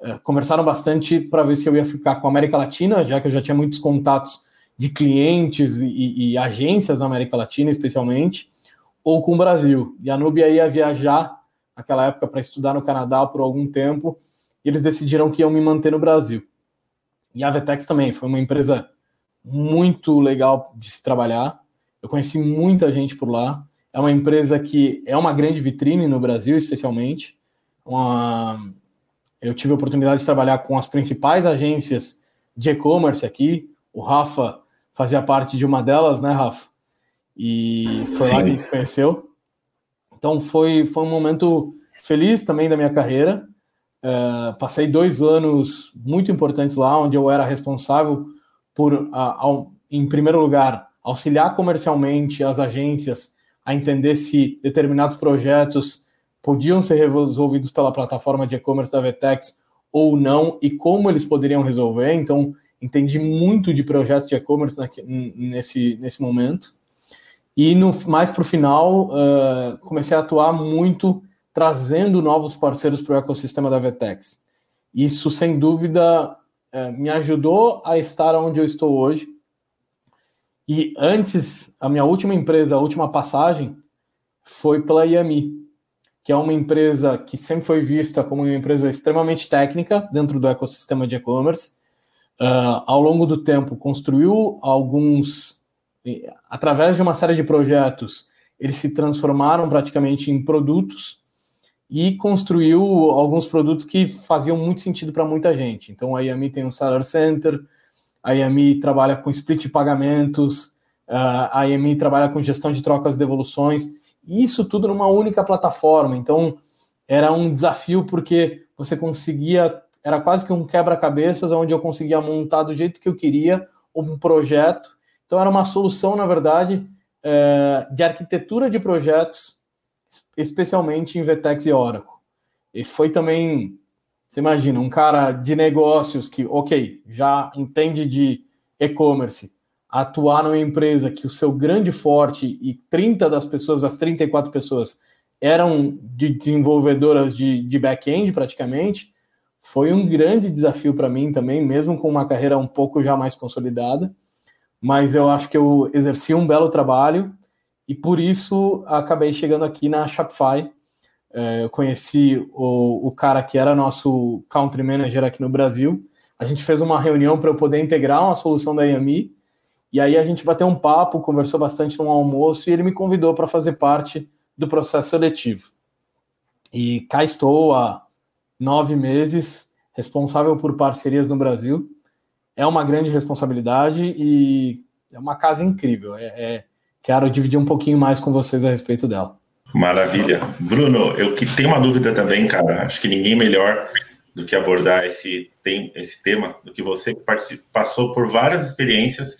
é, conversaram bastante para ver se eu ia ficar com a América Latina, já que eu já tinha muitos contatos de clientes e, e agências na América Latina, especialmente, ou com o Brasil. E a Nubia ia viajar naquela época para estudar no Canadá por algum tempo e eles decidiram que iam me manter no Brasil. E a Vetex também foi uma empresa muito legal de se trabalhar. Eu conheci muita gente por lá. É uma empresa que é uma grande vitrine no Brasil, especialmente. uma, eu tive a oportunidade de trabalhar com as principais agências de e-commerce aqui. O Rafa fazia parte de uma delas, né, Rafa? E foi Sim. lá que a gente conheceu. Então foi, foi um momento feliz também da minha carreira. Uh, passei dois anos muito importantes lá, onde eu era responsável por, uh, ao, em primeiro lugar, auxiliar comercialmente as agências a entender se determinados projetos podiam ser resolvidos pela plataforma de e-commerce da Vetex ou não e como eles poderiam resolver. Então, entendi muito de projetos de e-commerce nesse, nesse momento. E no, mais para o final, uh, comecei a atuar muito trazendo novos parceiros para o ecossistema da Vetex. Isso, sem dúvida, uh, me ajudou a estar onde eu estou hoje. E antes, a minha última empresa, a última passagem, foi pela IAMI, que é uma empresa que sempre foi vista como uma empresa extremamente técnica dentro do ecossistema de e-commerce. Uh, ao longo do tempo, construiu alguns, através de uma série de projetos, eles se transformaram praticamente em produtos e construiu alguns produtos que faziam muito sentido para muita gente. Então, a Yami tem um Seller Center, a Yami trabalha com split de pagamentos, a Yami trabalha com gestão de trocas e devoluções, isso tudo numa única plataforma. Então, era um desafio porque você conseguia, era quase que um quebra-cabeças, onde eu conseguia montar do jeito que eu queria um projeto. Então, era uma solução, na verdade, é, de arquitetura de projetos, especialmente em Vtex e Oracle. E foi também, você imagina, um cara de negócios que, ok, já entende de e-commerce, atuar numa empresa que o seu grande forte e 30 das pessoas, das 34 pessoas, eram de desenvolvedoras de, de back-end praticamente, foi um grande desafio para mim também, mesmo com uma carreira um pouco já mais consolidada. Mas eu acho que eu exerci um belo trabalho e por isso acabei chegando aqui na Shopify. É, conheci o, o cara que era nosso country manager aqui no Brasil. A gente fez uma reunião para eu poder integrar uma solução da Yami e aí a gente bateu um papo, conversou bastante no almoço e ele me convidou para fazer parte do processo seletivo. E cá estou há nove meses, responsável por parcerias no Brasil. É uma grande responsabilidade e é uma casa incrível. É, é, quero dividir um pouquinho mais com vocês a respeito dela. Maravilha. Bruno, eu que tenho uma dúvida também, cara. Acho que ninguém melhor do que abordar esse, tem, esse tema do que você que passou por várias experiências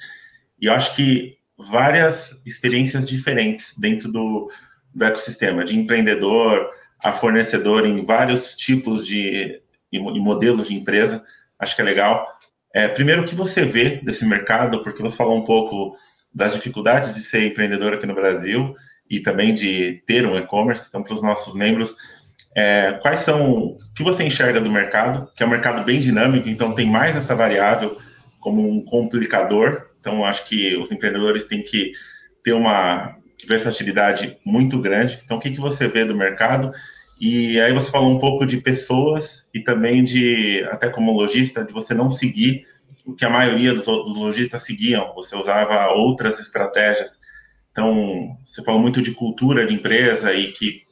e eu acho que várias experiências diferentes dentro do, do ecossistema, de empreendedor a fornecedor em vários tipos de e modelos de empresa. Acho que é legal. É, primeiro, o que você vê desse mercado, porque você falou um pouco das dificuldades de ser empreendedor aqui no Brasil e também de ter um e-commerce. Então, para os nossos membros, é, quais são o que você enxerga do mercado, que é um mercado bem dinâmico, então tem mais essa variável como um complicador então, acho que os empreendedores têm que ter uma versatilidade muito grande. Então, o que, que você vê do mercado? E aí você falou um pouco de pessoas e também de, até como lojista, de você não seguir o que a maioria dos, dos lojistas seguiam. Você usava outras estratégias. Então, você falou muito de cultura de empresa e que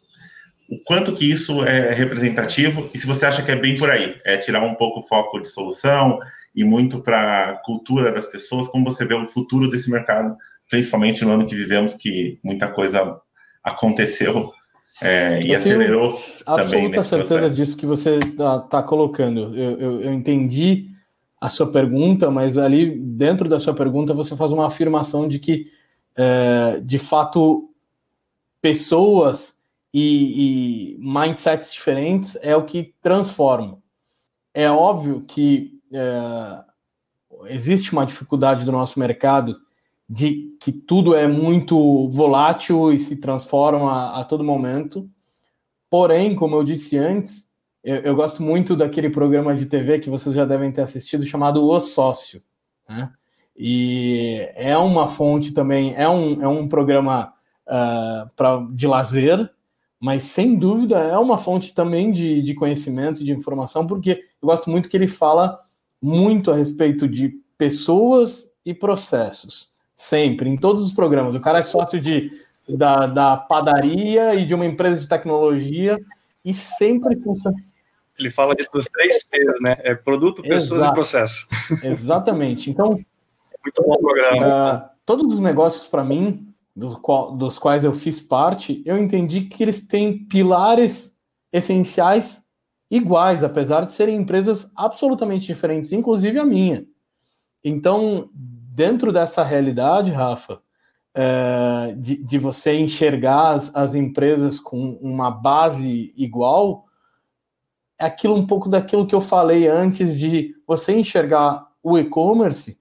o quanto que isso é representativo e se você acha que é bem por aí, é tirar um pouco o foco de solução, e muito para a cultura das pessoas, como você vê o futuro desse mercado, principalmente no ano que vivemos, que muita coisa aconteceu é, e acelerou também absoluta certeza processo. disso que você está tá colocando. Eu, eu, eu, entendi a sua pergunta, mas ali dentro da sua pergunta você faz uma afirmação de que, é, de fato, pessoas e, e mindsets diferentes é o que transformam. É óbvio que é, existe uma dificuldade do nosso mercado de que tudo é muito volátil e se transforma a, a todo momento. Porém, como eu disse antes, eu, eu, gosto muito daquele programa de TV que vocês já devem ter assistido chamado O Sócio. Né? E é uma fonte também, é um, é um programa uh, pra, de lazer, mas sem dúvida é uma fonte também de, de conhecimento, de informação, porque eu gosto muito que ele fala muito a respeito de pessoas e processos. Sempre, em todos os programas. O cara é sócio de, da, da padaria e de uma empresa de tecnologia e sempre funciona. Ele fala de, dos três P's, né? É produto, pessoas Exato. e processo. Exatamente. Então, muito bom programa. Uh, todos os negócios para mim, do qual, dos quais eu fiz parte, eu entendi que eles têm pilares essenciais iguais, apesar de serem empresas absolutamente diferentes, inclusive a minha. Então, dentro dessa realidade, Rafa, é, de, de, você enxergar as, as, empresas com uma base igual, é aquilo um pouco daquilo que eu falei antes de você enxergar o e-commerce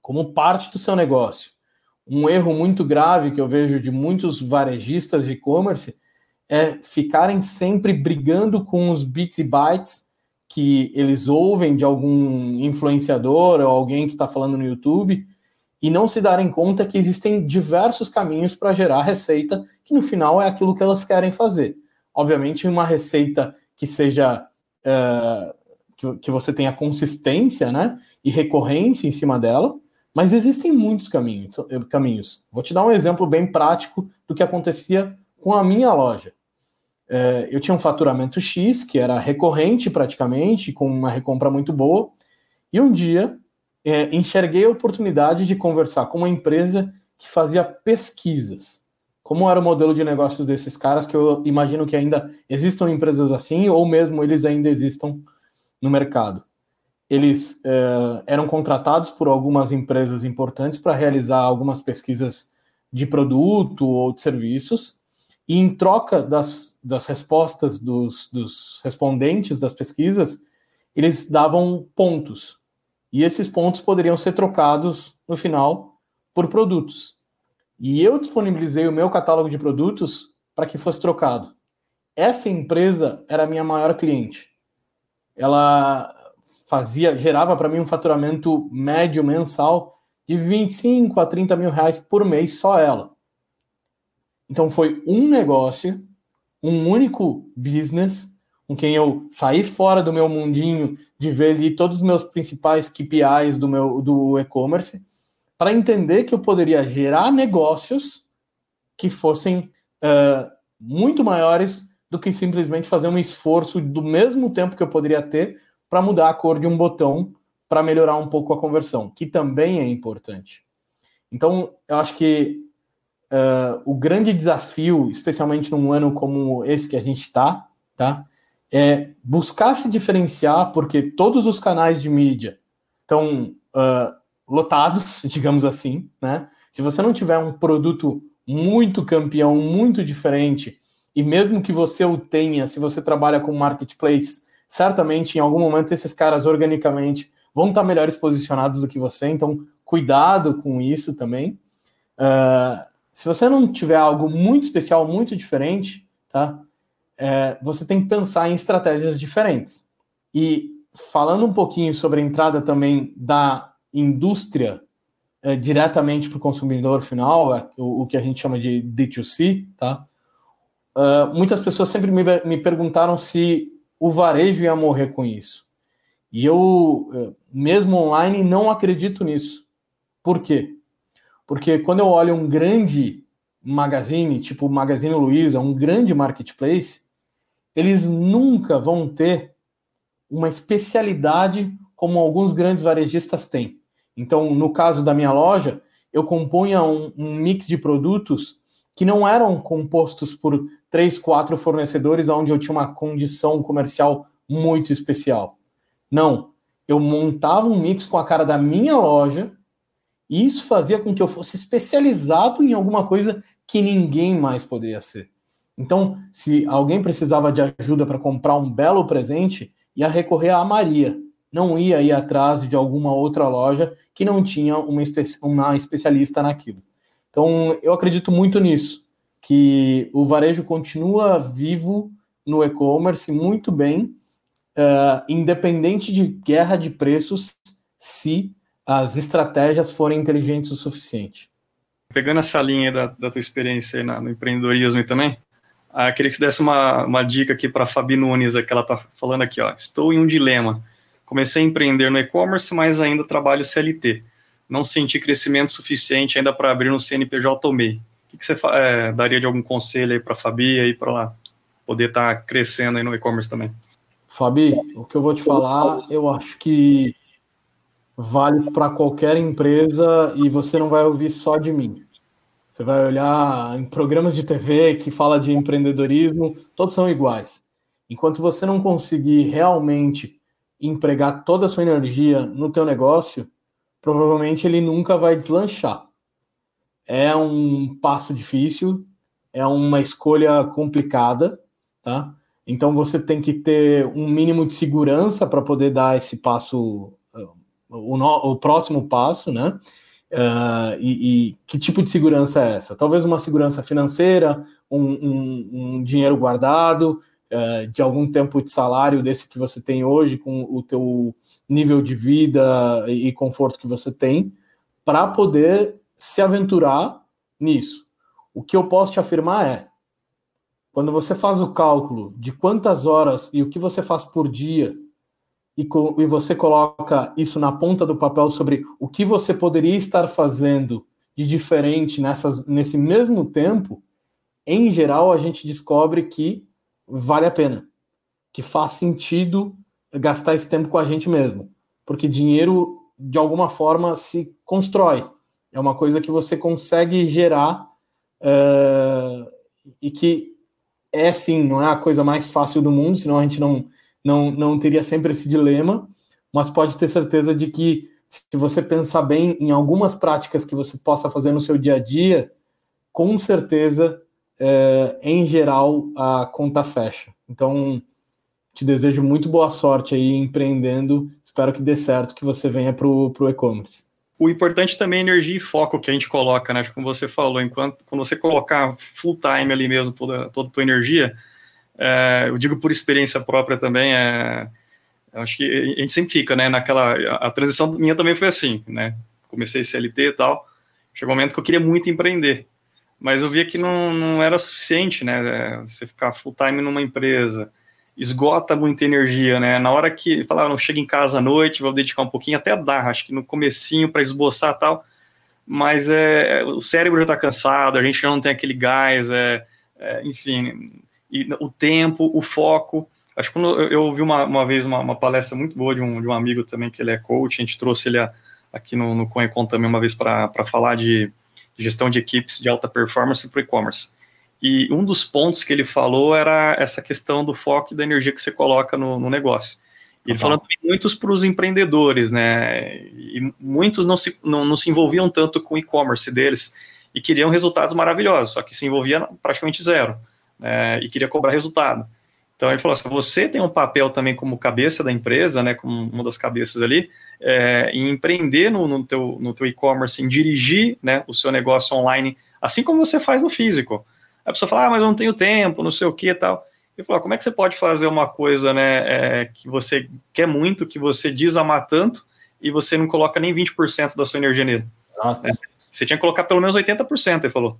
como parte do seu negócio. Um erro muito grave que eu vejo de muitos varejistas de e-commerce é ficarem sempre brigando com os bits e bytes que eles ouvem de algum influenciador ou alguém que está falando no YouTube e não se darem conta que existem diversos caminhos para gerar receita, que no final é aquilo que elas querem fazer. Obviamente, uma receita que seja é, que, que você tenha consistência né, e recorrência em cima dela, mas existem muitos caminhos, caminhos. Vou te dar um exemplo bem prático do que acontecia com a minha loja. É, eu tinha um faturamento X, que era recorrente praticamente, com uma recompra muito boa, e um dia é, enxerguei a oportunidade de conversar com uma empresa que fazia pesquisas. Como era o modelo de negócios desses caras, que eu imagino que ainda existam empresas assim, ou mesmo eles ainda existam no mercado. Eles é, eram contratados por algumas empresas importantes para realizar algumas pesquisas de produto ou de serviços, e em troca das, das respostas dos, dos respondentes das pesquisas, eles davam pontos. E esses pontos poderiam ser trocados no final por produtos. E eu disponibilizei o meu catálogo de produtos para que fosse trocado. Essa empresa era a minha maior cliente. Ela fazia, gerava para mim um faturamento médio mensal de 25 a 30 mil reais por mês, só ela. Então foi um negócio, um único business, com quem eu saí fora do meu mundinho de ver ali todos os meus principais KPIs do meu do e-commerce, para entender que eu poderia gerar negócios que fossem uh, muito maiores do que simplesmente fazer um esforço do mesmo tempo que eu poderia ter para mudar a cor de um botão para melhorar um pouco a conversão, que também é importante. Então, eu acho que uh, o grande desafio, especialmente num ano como esse que a gente está, tá? É buscar se diferenciar, porque todos os canais de mídia estão uh, lotados, digamos assim, né? Se você não tiver um produto muito campeão, muito diferente, e mesmo que você o tenha, se você trabalha com marketplace, certamente em algum momento esses caras organicamente vão estar melhores posicionados do que você, então cuidado com isso também. Uh, se você não tiver algo muito especial, muito diferente, tá? É, você tem que pensar em estratégias diferentes. E falando um pouquinho sobre a entrada também da indústria é, diretamente para o consumidor final, é, o, o, que a gente chama de D2C, tá? Uh, muitas pessoas sempre me, me perguntaram se o varejo ia morrer com isso. E eu, é, mesmo online, não acredito nisso. Por quê? Porque quando eu olho um grande magazine, tipo Magazine Luiza, um grande marketplace, eles nunca vão ter uma especialidade como alguns grandes varejistas têm. Então, no caso da minha loja, eu compunha um, um mix de produtos que não eram compostos por três, quatro fornecedores onde eu tinha uma condição comercial muito especial. Não, eu montava um mix com a cara da minha loja e isso fazia com que eu fosse especializado em alguma coisa que ninguém mais poderia ser. Então, se alguém precisava de ajuda para comprar um belo presente, ia recorrer a Maria. Não ia ir atrás de alguma outra loja que não tinha uma, espe uma especialista naquilo. Então, eu acredito muito nisso, que o varejo continua vivo no e-commerce muito bem, uh, independente de guerra de preços, se as estratégias forem inteligentes o suficiente. Pegando essa linha da, da tua experiência na, no empreendedorismo também, ah, queria que você desse uma, uma dica aqui para a Fabi Nunes, que ela está falando aqui, ó. Estou em um dilema. Comecei a empreender no e-commerce, mas ainda trabalho CLT. Não senti crescimento suficiente ainda para abrir um CNPJ tomei. O que, que você é, daria de algum conselho aí para a Fabi aí para lá poder estar tá crescendo aí no e-commerce também. Fabi, o que eu vou te falar, eu acho que vale para qualquer empresa e você não vai ouvir só de mim. Você vai olhar em programas de TV que fala de empreendedorismo, todos são iguais. Enquanto você não conseguir realmente empregar toda a sua energia no teu negócio, provavelmente ele nunca vai deslanchar. É um passo difícil, é uma escolha complicada, tá? Então você tem que ter um mínimo de segurança para poder dar esse passo, o, no, o próximo passo, né? Uh, e, e, que tipo de segurança é essa? Talvez uma segurança financeira, um, um, um dinheiro guardado, uh, de algum tempo de salário desse que você tem hoje, com o teu nível de vida e, conforto que você tem, para poder se aventurar nisso. O que eu posso te afirmar é, quando você faz o cálculo de quantas horas e o que você faz por dia, e, e você coloca isso na ponta do papel sobre o que você poderia estar fazendo de diferente nessas, nesse mesmo tempo, em geral a gente descobre que vale a pena, que faz sentido gastar esse tempo com a gente mesmo, porque dinheiro de alguma forma se constrói, é uma coisa que você consegue gerar uh, e que é sim, não é a coisa mais fácil do mundo, senão a gente não, não, não teria sempre esse dilema, mas pode ter certeza de que se você pensar bem em algumas práticas que você possa fazer no seu dia a dia, com certeza, é, em geral, a conta fecha. Então, te desejo muito boa sorte aí empreendendo. Espero que dê certo, que você venha para o e-commerce. O importante também é energia e foco que a gente coloca, né? Como você falou, enquanto quando você colocar full time ali mesmo toda, toda a tua energia, é, eu digo por experiência própria também, é, acho que a gente sempre fica, né? Naquela a transição minha também foi assim, né? Comecei CLT e tal. Chegou um momento que eu queria muito empreender, mas eu via que não, não era suficiente, né? Você ficar full time numa empresa, esgota muita energia, né? Na hora que falar, ah, não chego em casa à noite, vou dedicar um pouquinho, até dá, acho que no comecinho para esboçar tal, mas é, o cérebro já está cansado, a gente já não tem aquele gás, é, é, enfim, o tempo, o foco. Acho que quando eu ouvi uma, uma vez uma, uma, palestra muito boa de um, de um amigo também, que ele é coach, a gente trouxe ele a, aqui no, no CoinCon também uma vez para falar de gestão de equipes de alta performance para o e-commerce. E um dos pontos que ele falou era essa questão do foco e da energia que você coloca no, no negócio. E ele falou muitos para os empreendedores, né? E muitos não se, não, não se envolviam tanto com o e-commerce deles e queriam resultados maravilhosos, só que se envolvia praticamente zero, né? E queria cobrar resultado. Então ele falou assim: você tem um papel também como cabeça da empresa, né? Como uma das cabeças ali, é, em empreender no, no teu, no teu e-commerce, em dirigir né, o seu negócio online, assim como você faz no físico. A pessoa fala, ah, mas eu não tenho tempo, não sei o que e tal. Eu falo, como é que você pode fazer uma coisa né, é, que você quer muito, que você diz amar tanto, e você não coloca nem 20% da sua energia nele? É, você tinha que colocar pelo menos 80%, ele falou.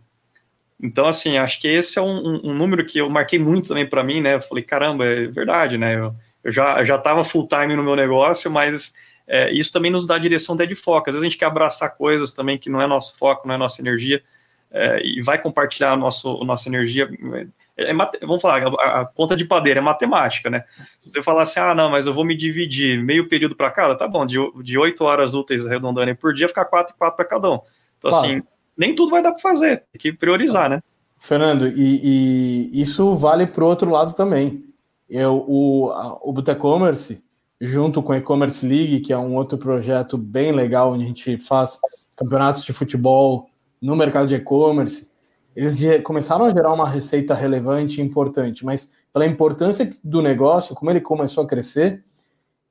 Então, assim, acho que esse é um, um número que eu marquei muito também para mim, né? Eu falei, caramba, é verdade, né? Eu, eu já já estava full time no meu negócio, mas é, isso também nos dá direção até de foco. Às vezes a gente quer abraçar coisas também que não é nosso foco, não é nossa energia é, e vai compartilhar a, nosso, a nossa energia. É, é, vamos falar, a, a, conta de padeira é matemática, né? Se você falar assim, ah, não, mas eu vou me dividir meio período para cada, tá bom, de, de 8 horas úteis arredondando por dia, ficar 4 e 4 para cada um. Então, claro. assim, nem tudo vai dar para fazer, tem que priorizar, né? Fernando, e, e isso vale para o outro lado também. Eu, o, o Botecommerce, junto com a E-Commerce League, que é um outro projeto bem legal, onde a gente faz campeonatos de futebol no mercado de e-commerce, eles começaram a gerar uma receita relevante e importante, mas pela importância do negócio, como ele começou a crescer,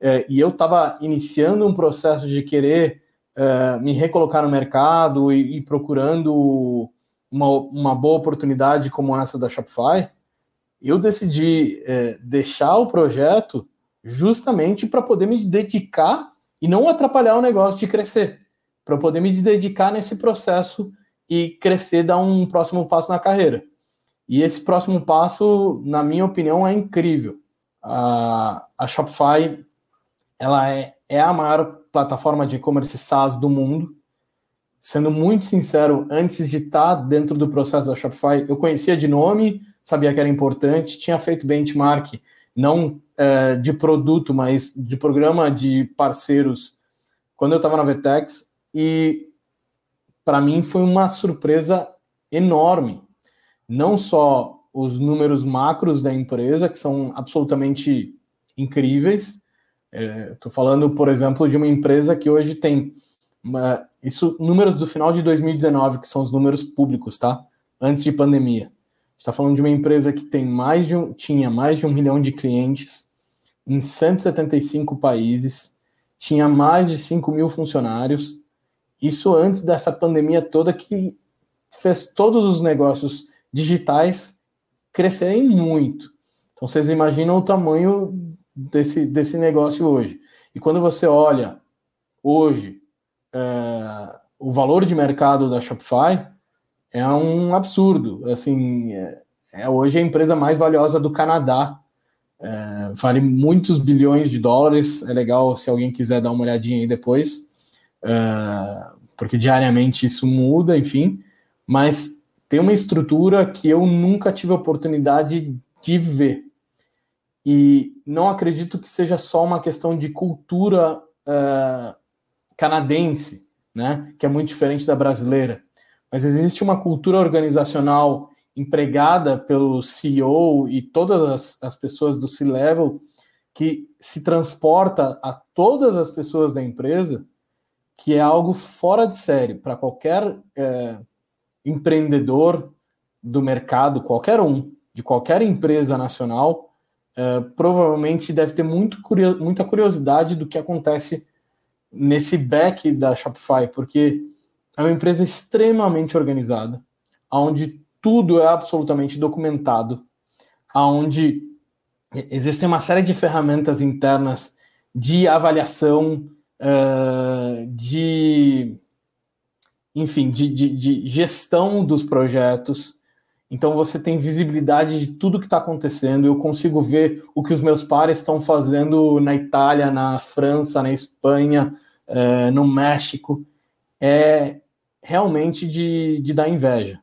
é, e eu estava iniciando um processo de querer é, me recolocar no mercado e, e procurando uma, uma, boa oportunidade como essa da Shopify, eu decidi é, deixar o projeto justamente para poder me dedicar e não atrapalhar o negócio de crescer, para poder me dedicar nesse processo e crescer, dar um próximo passo na carreira. E esse próximo passo, na minha opinião, é incrível. A, a Shopify ela é, é a maior plataforma de e-commerce SaaS do mundo. Sendo muito sincero, antes de estar dentro do processo da Shopify, eu conhecia de nome, sabia que era importante, tinha feito benchmark, não é, de produto, mas de programa de parceiros, quando eu estava na Vetex, e para mim foi uma surpresa enorme. Não só os números macros da empresa, que são absolutamente incríveis. Estou é, falando, por exemplo, de uma empresa que hoje tem uma, isso números do final de 2019, que são os números públicos, tá? Antes de pandemia. Está falando de uma empresa que tem mais de um, tinha mais de um milhão de clientes em 175 países, tinha mais de 5 mil funcionários. Isso antes dessa pandemia toda que fez todos os negócios digitais crescerem muito. Então vocês imaginam o tamanho desse, desse negócio hoje. E quando você olha hoje é, o valor de mercado da Shopify, é um absurdo. Assim, é, é hoje a empresa mais valiosa do Canadá. É, vale muitos bilhões de dólares. É legal se alguém quiser dar uma olhadinha aí depois, é, porque diariamente isso muda, enfim. Mas tem uma estrutura que eu nunca tive oportunidade de ver. E não acredito que seja só uma questão de cultura é, canadense, né, que é muito diferente da brasileira. Mas existe uma cultura organizacional empregada pelo CEO e todas as, as pessoas do C-level que se transporta a todas as pessoas da empresa, que é algo fora de série para qualquer é, empreendedor do mercado, qualquer um, de qualquer empresa nacional, é, provavelmente deve ter muito curio muita curiosidade do que acontece nesse back da Shopify, porque é uma empresa extremamente organizada, onde tudo é absolutamente documentado, onde existem uma série de ferramentas internas de avaliação, uh, de enfim, de, de, de, gestão dos projetos. Então você tem visibilidade de tudo que está acontecendo. Eu consigo ver o que os meus pares estão fazendo na Itália, na França, na Espanha, uh, no México. É, realmente de, de dar inveja.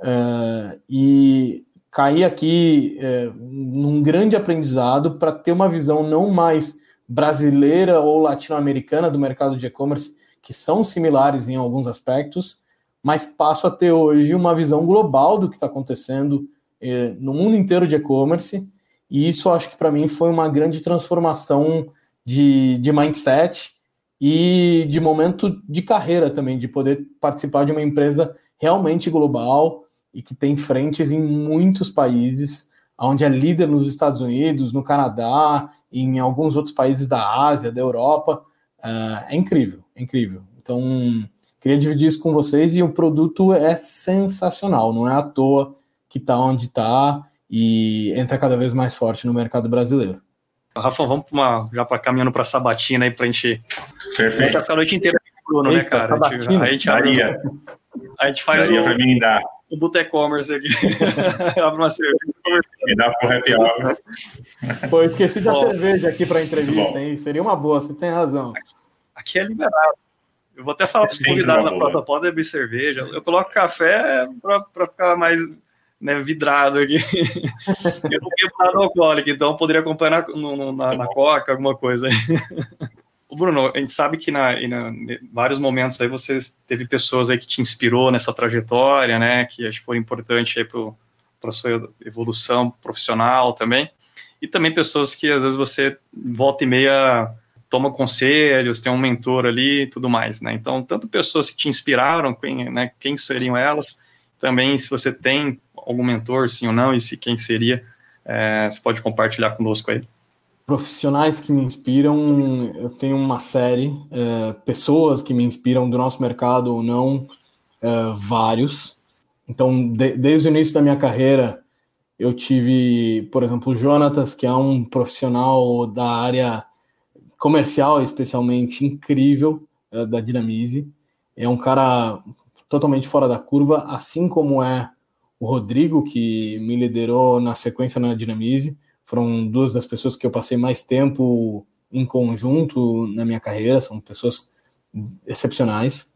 Uh, e cair aqui uh, num grande aprendizado para ter uma visão não mais brasileira ou latino-americana do mercado de e-commerce, que são similares em alguns aspectos, mas passo a ter hoje uma visão global do que está acontecendo uh, no mundo inteiro de e-commerce, e isso acho que para mim foi uma grande transformação de, de mindset e de momento de carreira também, de poder participar de uma empresa realmente global e que tem frentes em muitos países, onde é líder nos Estados Unidos, no Canadá, em alguns outros países da Ásia, da Europa. Uh, é incrível, é incrível. Então, queria dividir isso com vocês e o produto é sensacional, não é à toa que está onde está e entra cada vez mais forte no mercado brasileiro. Rafa, vamos uma, já para caminhando para sabatina aí para a gente. Perfeito. Ficar a noite inteira com o Bruno, né, cara? A gente, a gente, Daria. a gente faz Daria o, mim dar. o Bootecommerce aqui. Abre uma cerveja. Me dá para o happy hour. Pô, esqueci da cerveja aqui para entrevista, hein? Seria uma boa, você tem razão. Aqui, aqui é liberado. Eu vou até falar para os convidados da próxima, pode beber cerveja. Eu coloco café para ficar mais né, vidrado aqui. eu não bebo nada alcoólico, então poderia acompanhar na, na, na Coca, alguma coisa. O Bruno, a gente sabe que na, na, em vários momentos aí você teve pessoas aí que te inspirou nessa trajetória, né, que acho que foi importante aí para a sua evolução profissional também, e também pessoas que às vezes você volta e meia toma conselhos, tem um mentor ali e tudo mais, né, então tanto pessoas que te inspiraram, quem, né, quem seriam elas, também se você tem algum mentor, sim ou não, e se quem seria, é, você pode compartilhar conosco aí. Profissionais que me inspiram, eu tenho uma série, é, pessoas que me inspiram do nosso mercado ou não, é, vários. Então, de, desde o início da minha carreira, eu tive, por exemplo, o Jonatas, que é um profissional da área comercial, especialmente incrível, é, da Dinamize. É um cara totalmente fora da curva, assim como é o Rodrigo, que me liderou na sequência na Dinamize. Foram duas das pessoas que eu passei mais tempo em conjunto na minha carreira, são pessoas excepcionais.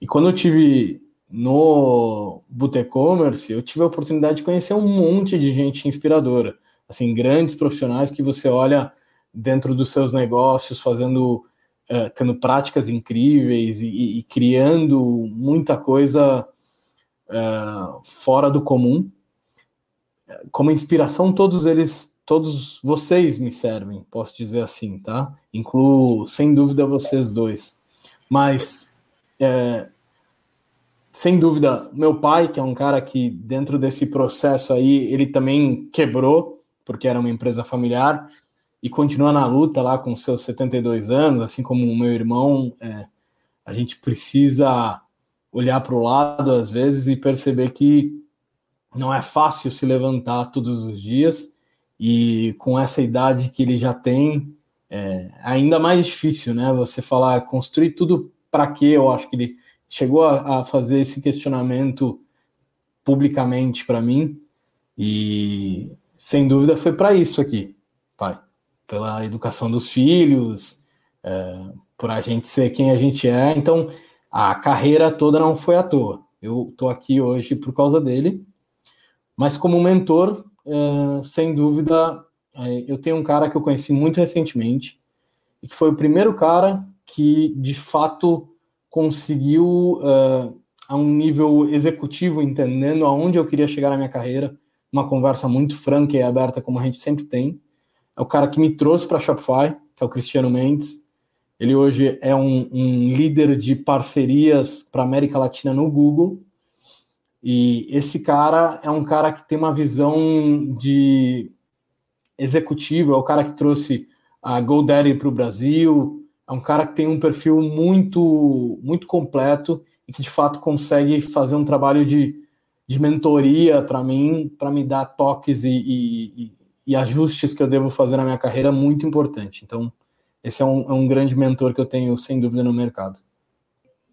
E quando eu tive no Botecommerce, eu tive a oportunidade de conhecer um monte de gente inspiradora, assim, grandes profissionais que você olha dentro dos seus negócios, fazendo, uh, tendo práticas incríveis e, e criando muita coisa uh, fora do comum. Como inspiração, todos eles, todos vocês me servem, posso dizer assim, tá? Incluo, sem dúvida, vocês dois. Mas é, sem dúvida, meu pai, que é um cara que dentro desse processo aí, ele também quebrou, porque era uma empresa familiar, e continua na luta lá com seus 72 anos, assim como o meu irmão. É, a gente precisa olhar para o lado às vezes e perceber que não é fácil se levantar todos os dias, e com essa idade que ele já tem, é ainda mais difícil, né? Você falar, construir tudo para quê? Eu acho que ele chegou a, a fazer esse questionamento publicamente para mim e sem dúvida foi para isso aqui, pela educação dos filhos, é, por a gente ser quem a gente é. Então a carreira toda não foi à toa. Eu estou aqui hoje por causa dele, mas como mentor, é, sem dúvida, é, eu tenho um cara que eu conheci muito recentemente e que foi o primeiro cara que de fato conseguiu, uh, a um nível executivo, entendendo aonde eu queria chegar na minha carreira, uma conversa muito franca e aberta, como a gente sempre tem. É o cara que me trouxe para a Shopify, que é o Cristiano Mendes. Ele hoje é um, um líder de parcerias para América Latina no Google. E esse cara é um cara que tem uma visão de executivo, é o cara que trouxe a GoDaddy para o Brasil, é um cara que tem um perfil muito, muito completo e que de fato consegue fazer um trabalho de, de mentoria para mim, para me dar toques e, e, e, ajustes que eu devo fazer na minha carreira muito importante. Então, esse é um, é um grande mentor que eu tenho, sem dúvida, no mercado.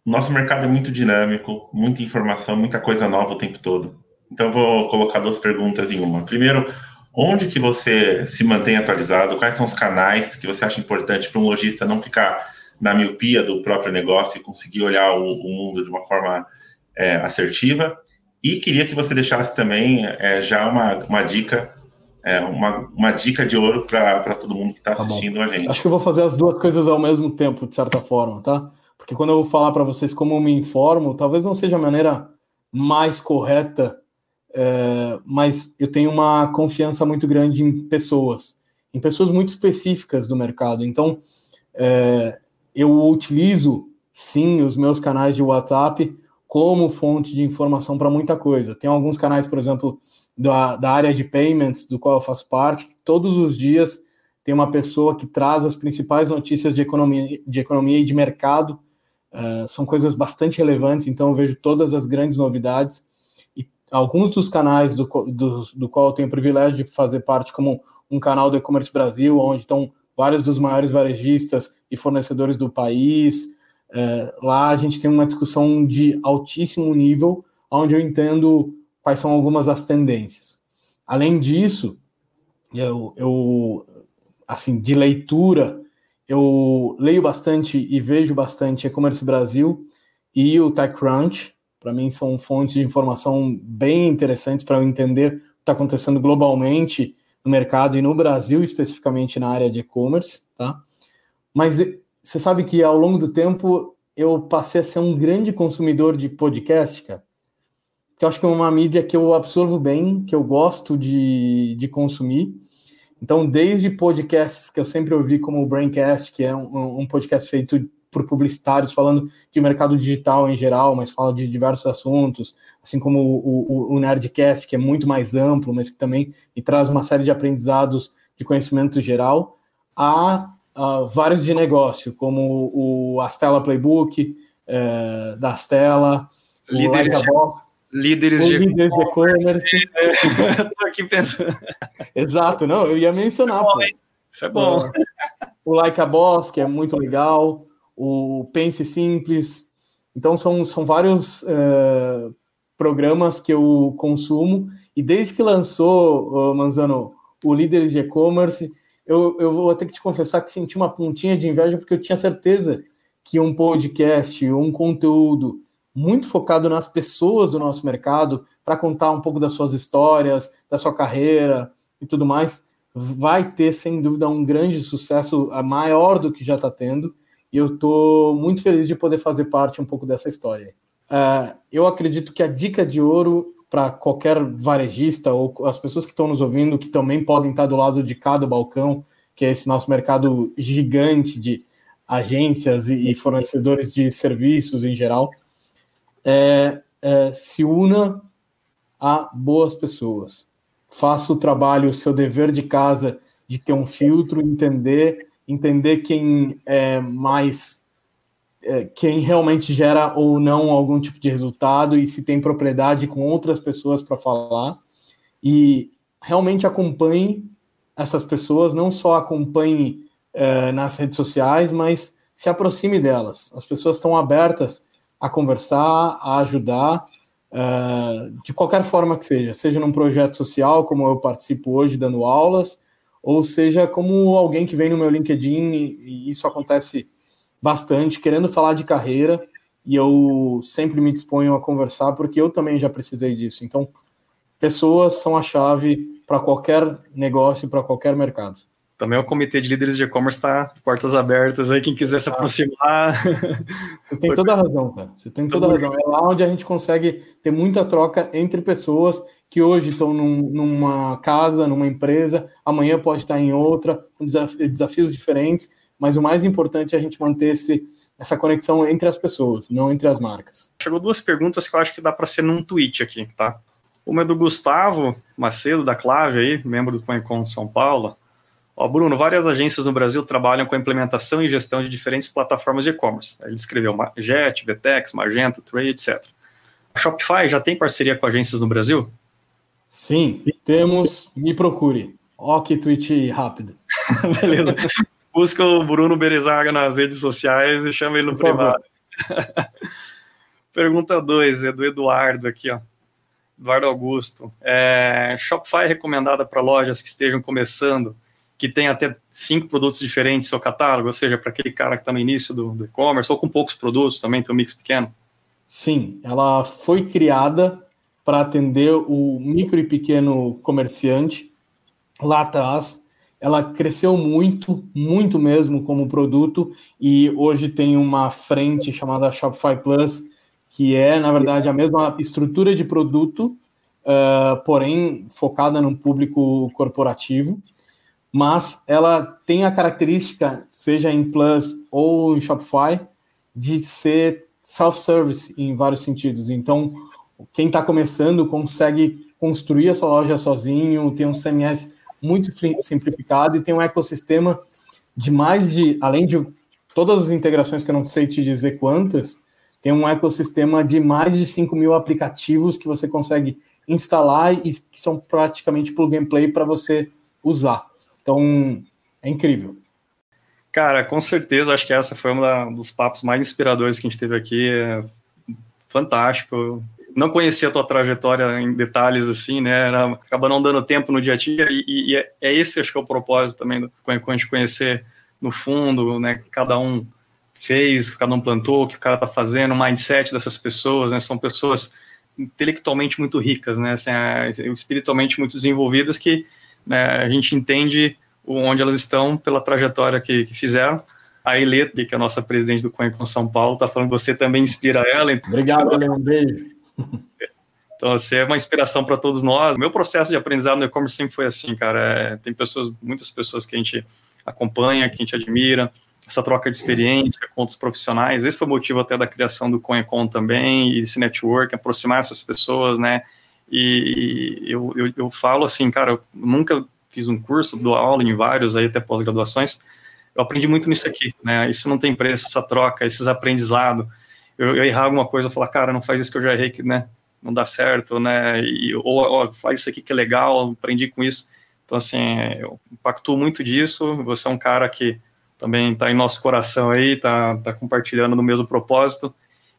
Nosso mercado é muito dinâmico, muita informação, muita coisa nova o tempo todo. Então, eu vou colocar duas perguntas em uma. Primeiro, Onde que você se mantém atualizado? Quais são os canais que você acha importante para um lojista não ficar na miopia do próprio negócio e conseguir olhar o, o mundo de uma forma é, assertiva? E queria que você deixasse também é, já uma, uma dica, é, uma, uma dica de ouro para todo mundo que está tá assistindo a gente. Acho que eu vou fazer as duas coisas ao mesmo tempo, de certa forma, tá? Porque quando eu vou falar para vocês como eu me informo, talvez não seja a maneira mais correta é, mas eu tenho uma confiança muito grande em pessoas, em pessoas muito específicas do mercado. Então, é, eu utilizo sim os meus canais de WhatsApp como fonte de informação para muita coisa. Tem alguns canais, por exemplo, da, da área de payments, do qual eu faço parte, que todos os dias tem uma pessoa que traz as principais notícias de economia, de economia e de mercado. Uh, são coisas bastante relevantes, então eu vejo todas as grandes novidades alguns dos canais do, do, do qual eu tenho o privilégio de fazer parte, como um canal do E-Commerce Brasil, onde estão vários dos maiores varejistas e fornecedores do país. É, lá a gente tem uma discussão de altíssimo nível, onde eu entendo quais são algumas das tendências. Além disso, eu, eu assim, de leitura, eu leio bastante e vejo bastante E-Commerce Brasil e o TechCrunch, para mim, são fontes de informação bem interessantes para eu entender o que está acontecendo globalmente no mercado e no Brasil, especificamente na área de e-commerce, tá? Mas você sabe que ao longo do tempo eu passei a ser um grande consumidor de podcast, cara. Que eu acho que é uma mídia que eu absorvo bem, que eu gosto de, de consumir. Então, desde podcasts que eu sempre ouvi, como o Braincast, que é um, um podcast feito por publicitários falando de mercado digital em geral, mas fala de diversos assuntos, assim como o, o, o Nerdcast, que é muito mais amplo, mas que também traz uma série de aprendizados de conhecimento geral, há uh, vários de negócio, como o Astela Playbook, uh, da Astela, like Boss, líderes de e-commerce. Estou aqui pensando. Exato, não, eu ia mencionar. Isso é bom. Isso é bom. O Like a Boss, que é muito legal o Pense Simples. Então, são, são vários uh, programas que eu consumo, e desde que lançou, uh, Manzano, o Líderes de E-Commerce, eu, eu vou ter que te confessar que senti uma pontinha de inveja, porque eu tinha certeza que um podcast, um conteúdo muito focado nas pessoas do nosso mercado, para contar um pouco das suas histórias, da sua carreira e tudo mais, vai ter, sem dúvida, um grande sucesso maior do que já está tendo. E eu estou muito feliz de poder fazer parte um pouco dessa história. Uh, eu acredito que a dica de ouro para qualquer varejista ou as pessoas que estão nos ouvindo, que também podem estar do lado de cada balcão, que é esse nosso mercado gigante de agências e fornecedores de serviços em geral, é, é, se una a boas pessoas. Faça o trabalho, o seu dever de casa de ter um filtro, entender, entender quem é mais é, quem realmente gera ou não algum tipo de resultado e se tem propriedade com outras pessoas para falar e realmente acompanhe essas pessoas, não só acompanhe é, nas redes sociais, mas se aproxime delas. As pessoas estão abertas a conversar, a ajudar, é, de qualquer forma que seja, seja num projeto social, como eu participo hoje dando aulas, ou seja como alguém que vem no meu LinkedIn e isso acontece bastante, querendo falar de carreira, e eu sempre me disponho a conversar, porque eu também já precisei disso. Então, pessoas são a chave para qualquer negócio, para qualquer mercado. Também o comitê de líderes de e-commerce está portas abertas aí, quem quiser se aproximar. Você tem toda a razão, cara. Você tem toda a razão. É lá onde a gente consegue ter muita troca entre pessoas que hoje estão num, numa casa, numa empresa, amanhã pode estar em outra, com desafios diferentes, mas o mais importante é a gente manter esse, essa conexão entre as pessoas, não entre as marcas. Chegou duas perguntas que eu acho que dá para ser num tweet aqui, tá? Uma é do Gustavo Macedo, da Clave aí, membro do CoinCon São Paulo. Ó, Bruno, várias agências no Brasil trabalham com a implementação e gestão de diferentes plataformas de e-commerce. Ele escreveu Jet, Vtex, Magento, Trade, etc. A Shopify já tem parceria com agências no Brasil? Sim, temos. Me procure. Ó, que tweet rápido. Beleza busca o Bruno Berezaga nas redes sociais e chama ele no Por privado. Pergunta 2, é do Eduardo aqui, ó. Eduardo Augusto. É, Shopify é recomendada para lojas que estejam começando, que tem até cinco produtos diferentes no seu catálogo, ou seja, para aquele cara que está no início do, do e-commerce, ou com poucos produtos também, tem um mix pequeno? Sim, ela foi criada para atender o micro e pequeno comerciante lá atrás ela cresceu muito, muito mesmo como produto e hoje tem uma frente chamada Shopify Plus, que é, na verdade, a mesma estrutura de produto, uh, porém focada no público corporativo, mas ela tem a característica, seja em Plus ou em Shopify, de ser self-service em vários sentidos. Então, quem está começando consegue construir a sua loja sozinho, tem um CMS muito simplificado e tem um ecossistema de mais de, além de todas as integrações que eu não sei te dizer quantas, tem um ecossistema de mais de 5 mil aplicativos que você consegue instalar e que são praticamente plug and play para você usar. Então, é incrível. Cara, com certeza, acho que essa foi um dos papos mais inspiradores que a gente teve aqui. É fantástico não conhecia a tua trajetória em detalhes assim, né? Era, acaba não dando tempo no dia a dia e, e é, é, esse acho que é o propósito também do a gente conhecer no fundo, né? Cada um fez, cada um plantou, o que o cara tá fazendo, o mindset dessas pessoas, né? São pessoas intelectualmente muito ricas, né? Assim, é, espiritualmente muito desenvolvidas que né, a gente entende onde elas estão pela trajetória que, que fizeram. A Eleta, que é a nossa presidente do com São Paulo, está falando que você também inspira ela. Obrigado, Helena. Um beijo. Então, você é uma inspiração para todos nós. Meu processo de aprendizado no e-commerce sempre foi assim, cara. É, tem pessoas, muitas pessoas que a gente acompanha, que a gente admira, essa troca de experiência com outros profissionais. Esse foi o motivo até da criação do ConEcon também, e esse network, aproximar essas pessoas, né? E eu, eu, eu falo assim, cara, eu nunca fiz um curso, dou aula em vários aí, até pós-graduações. Eu aprendi muito nisso aqui, né? Isso não tem preço, essa troca, esses aprendizados eu, eu errar alguma coisa, falar, cara, não faz isso que eu já errei, que né, não dá certo, né? E, ou, faz isso aqui que é legal, aprendi com isso. Então, assim, eu impactuo muito disso. Você é um cara que também está em nosso coração aí, está tá compartilhando no mesmo propósito.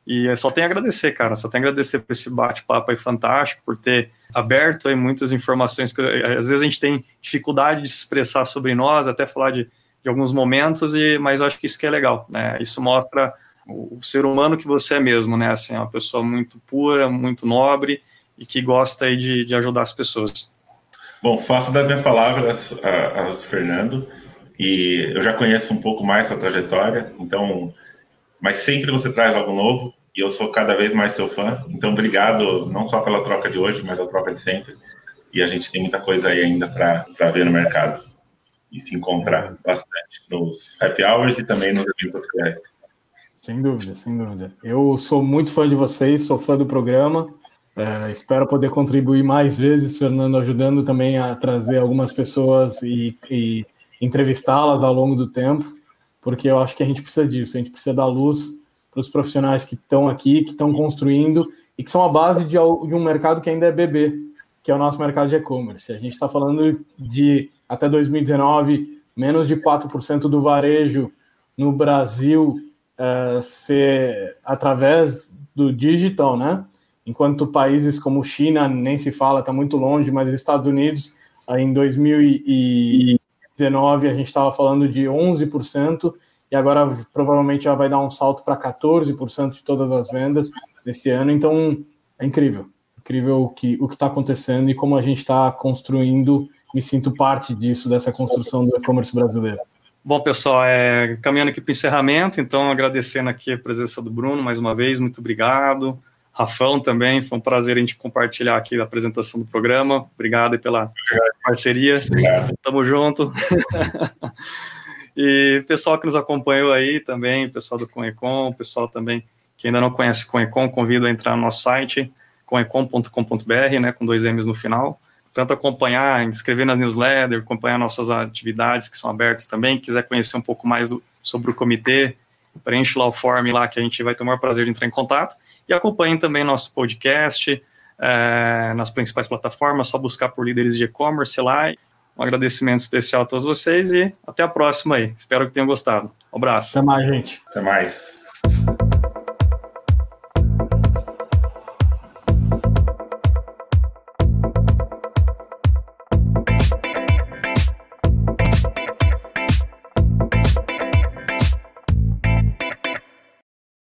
E só tem a agradecer, cara. Só tem a agradecer por esse bate-papo aí fantástico, por ter aberto aí muitas informações que às vezes a gente tem dificuldade de se expressar sobre nós, até falar de, de alguns momentos, e mas eu acho que isso que é legal, né? Isso mostra o, o, ser humano que você é mesmo, né? Assim, é uma pessoa muito pura, muito nobre e que gosta aí de, de ajudar as pessoas. Bom, faço das minhas palavras a, a Fernando e eu já conheço um pouco mais sua trajetória, então, mas sempre você traz algo novo e eu sou cada vez mais seu fã. Então, obrigado não só pela troca de hoje, mas a troca de sempre. E a gente tem muita coisa aí ainda para ver no mercado e se encontrar bastante nos happy hours e também nos eventos oficiais. Sem dúvida, sem dúvida. Eu sou muito fã de vocês, sou fã do programa. É, espero poder contribuir mais vezes, Fernando, ajudando também a trazer algumas pessoas e, e entrevistá-las ao longo do tempo, porque eu acho que a gente precisa disso, a gente precisa dar luz para os profissionais que estão aqui, que estão construindo e que são a base de, de um mercado que ainda é bebê, que é o nosso mercado de e-commerce. A gente está falando de, até 2019, menos de 4% do varejo no Brasil uh, ser através do digital, né? Enquanto países como China nem se fala, está muito longe, mas Estados Unidos, em 2019, a gente estava falando de 11%, e agora provavelmente já vai dar um salto para 14% de todas as vendas esse ano. Então, é incrível. Incrível o que o está acontecendo e como a gente está construindo. Me sinto parte disso, dessa construção do e-commerce brasileiro. Bom, pessoal, é, caminhando aqui para o encerramento, então agradecendo aqui a presença do Bruno mais uma vez, muito obrigado. Rafão também, foi um prazer a gente compartilhar aqui a apresentação do programa. Obrigado pela parceria. Obrigado. Tamo junto. e pessoal que nos acompanhou aí também, pessoal do Conecom, pessoal também que ainda não conhece Conecom, convido a entrar no nosso site, conecom.com.br, né, com dois M's no final tanto acompanhar, inscrever na newsletter, acompanhar nossas atividades que são abertas também. Quiser conhecer um pouco mais do, sobre o comitê, preenche lá o form lá que a gente vai ter o maior prazer de entrar em contato. E acompanhem também nosso podcast é, nas principais plataformas, só buscar por líderes de e-commerce lá. Um agradecimento especial a todos vocês e até a próxima aí. Espero que tenham gostado. Um abraço. Até mais, gente. Até mais.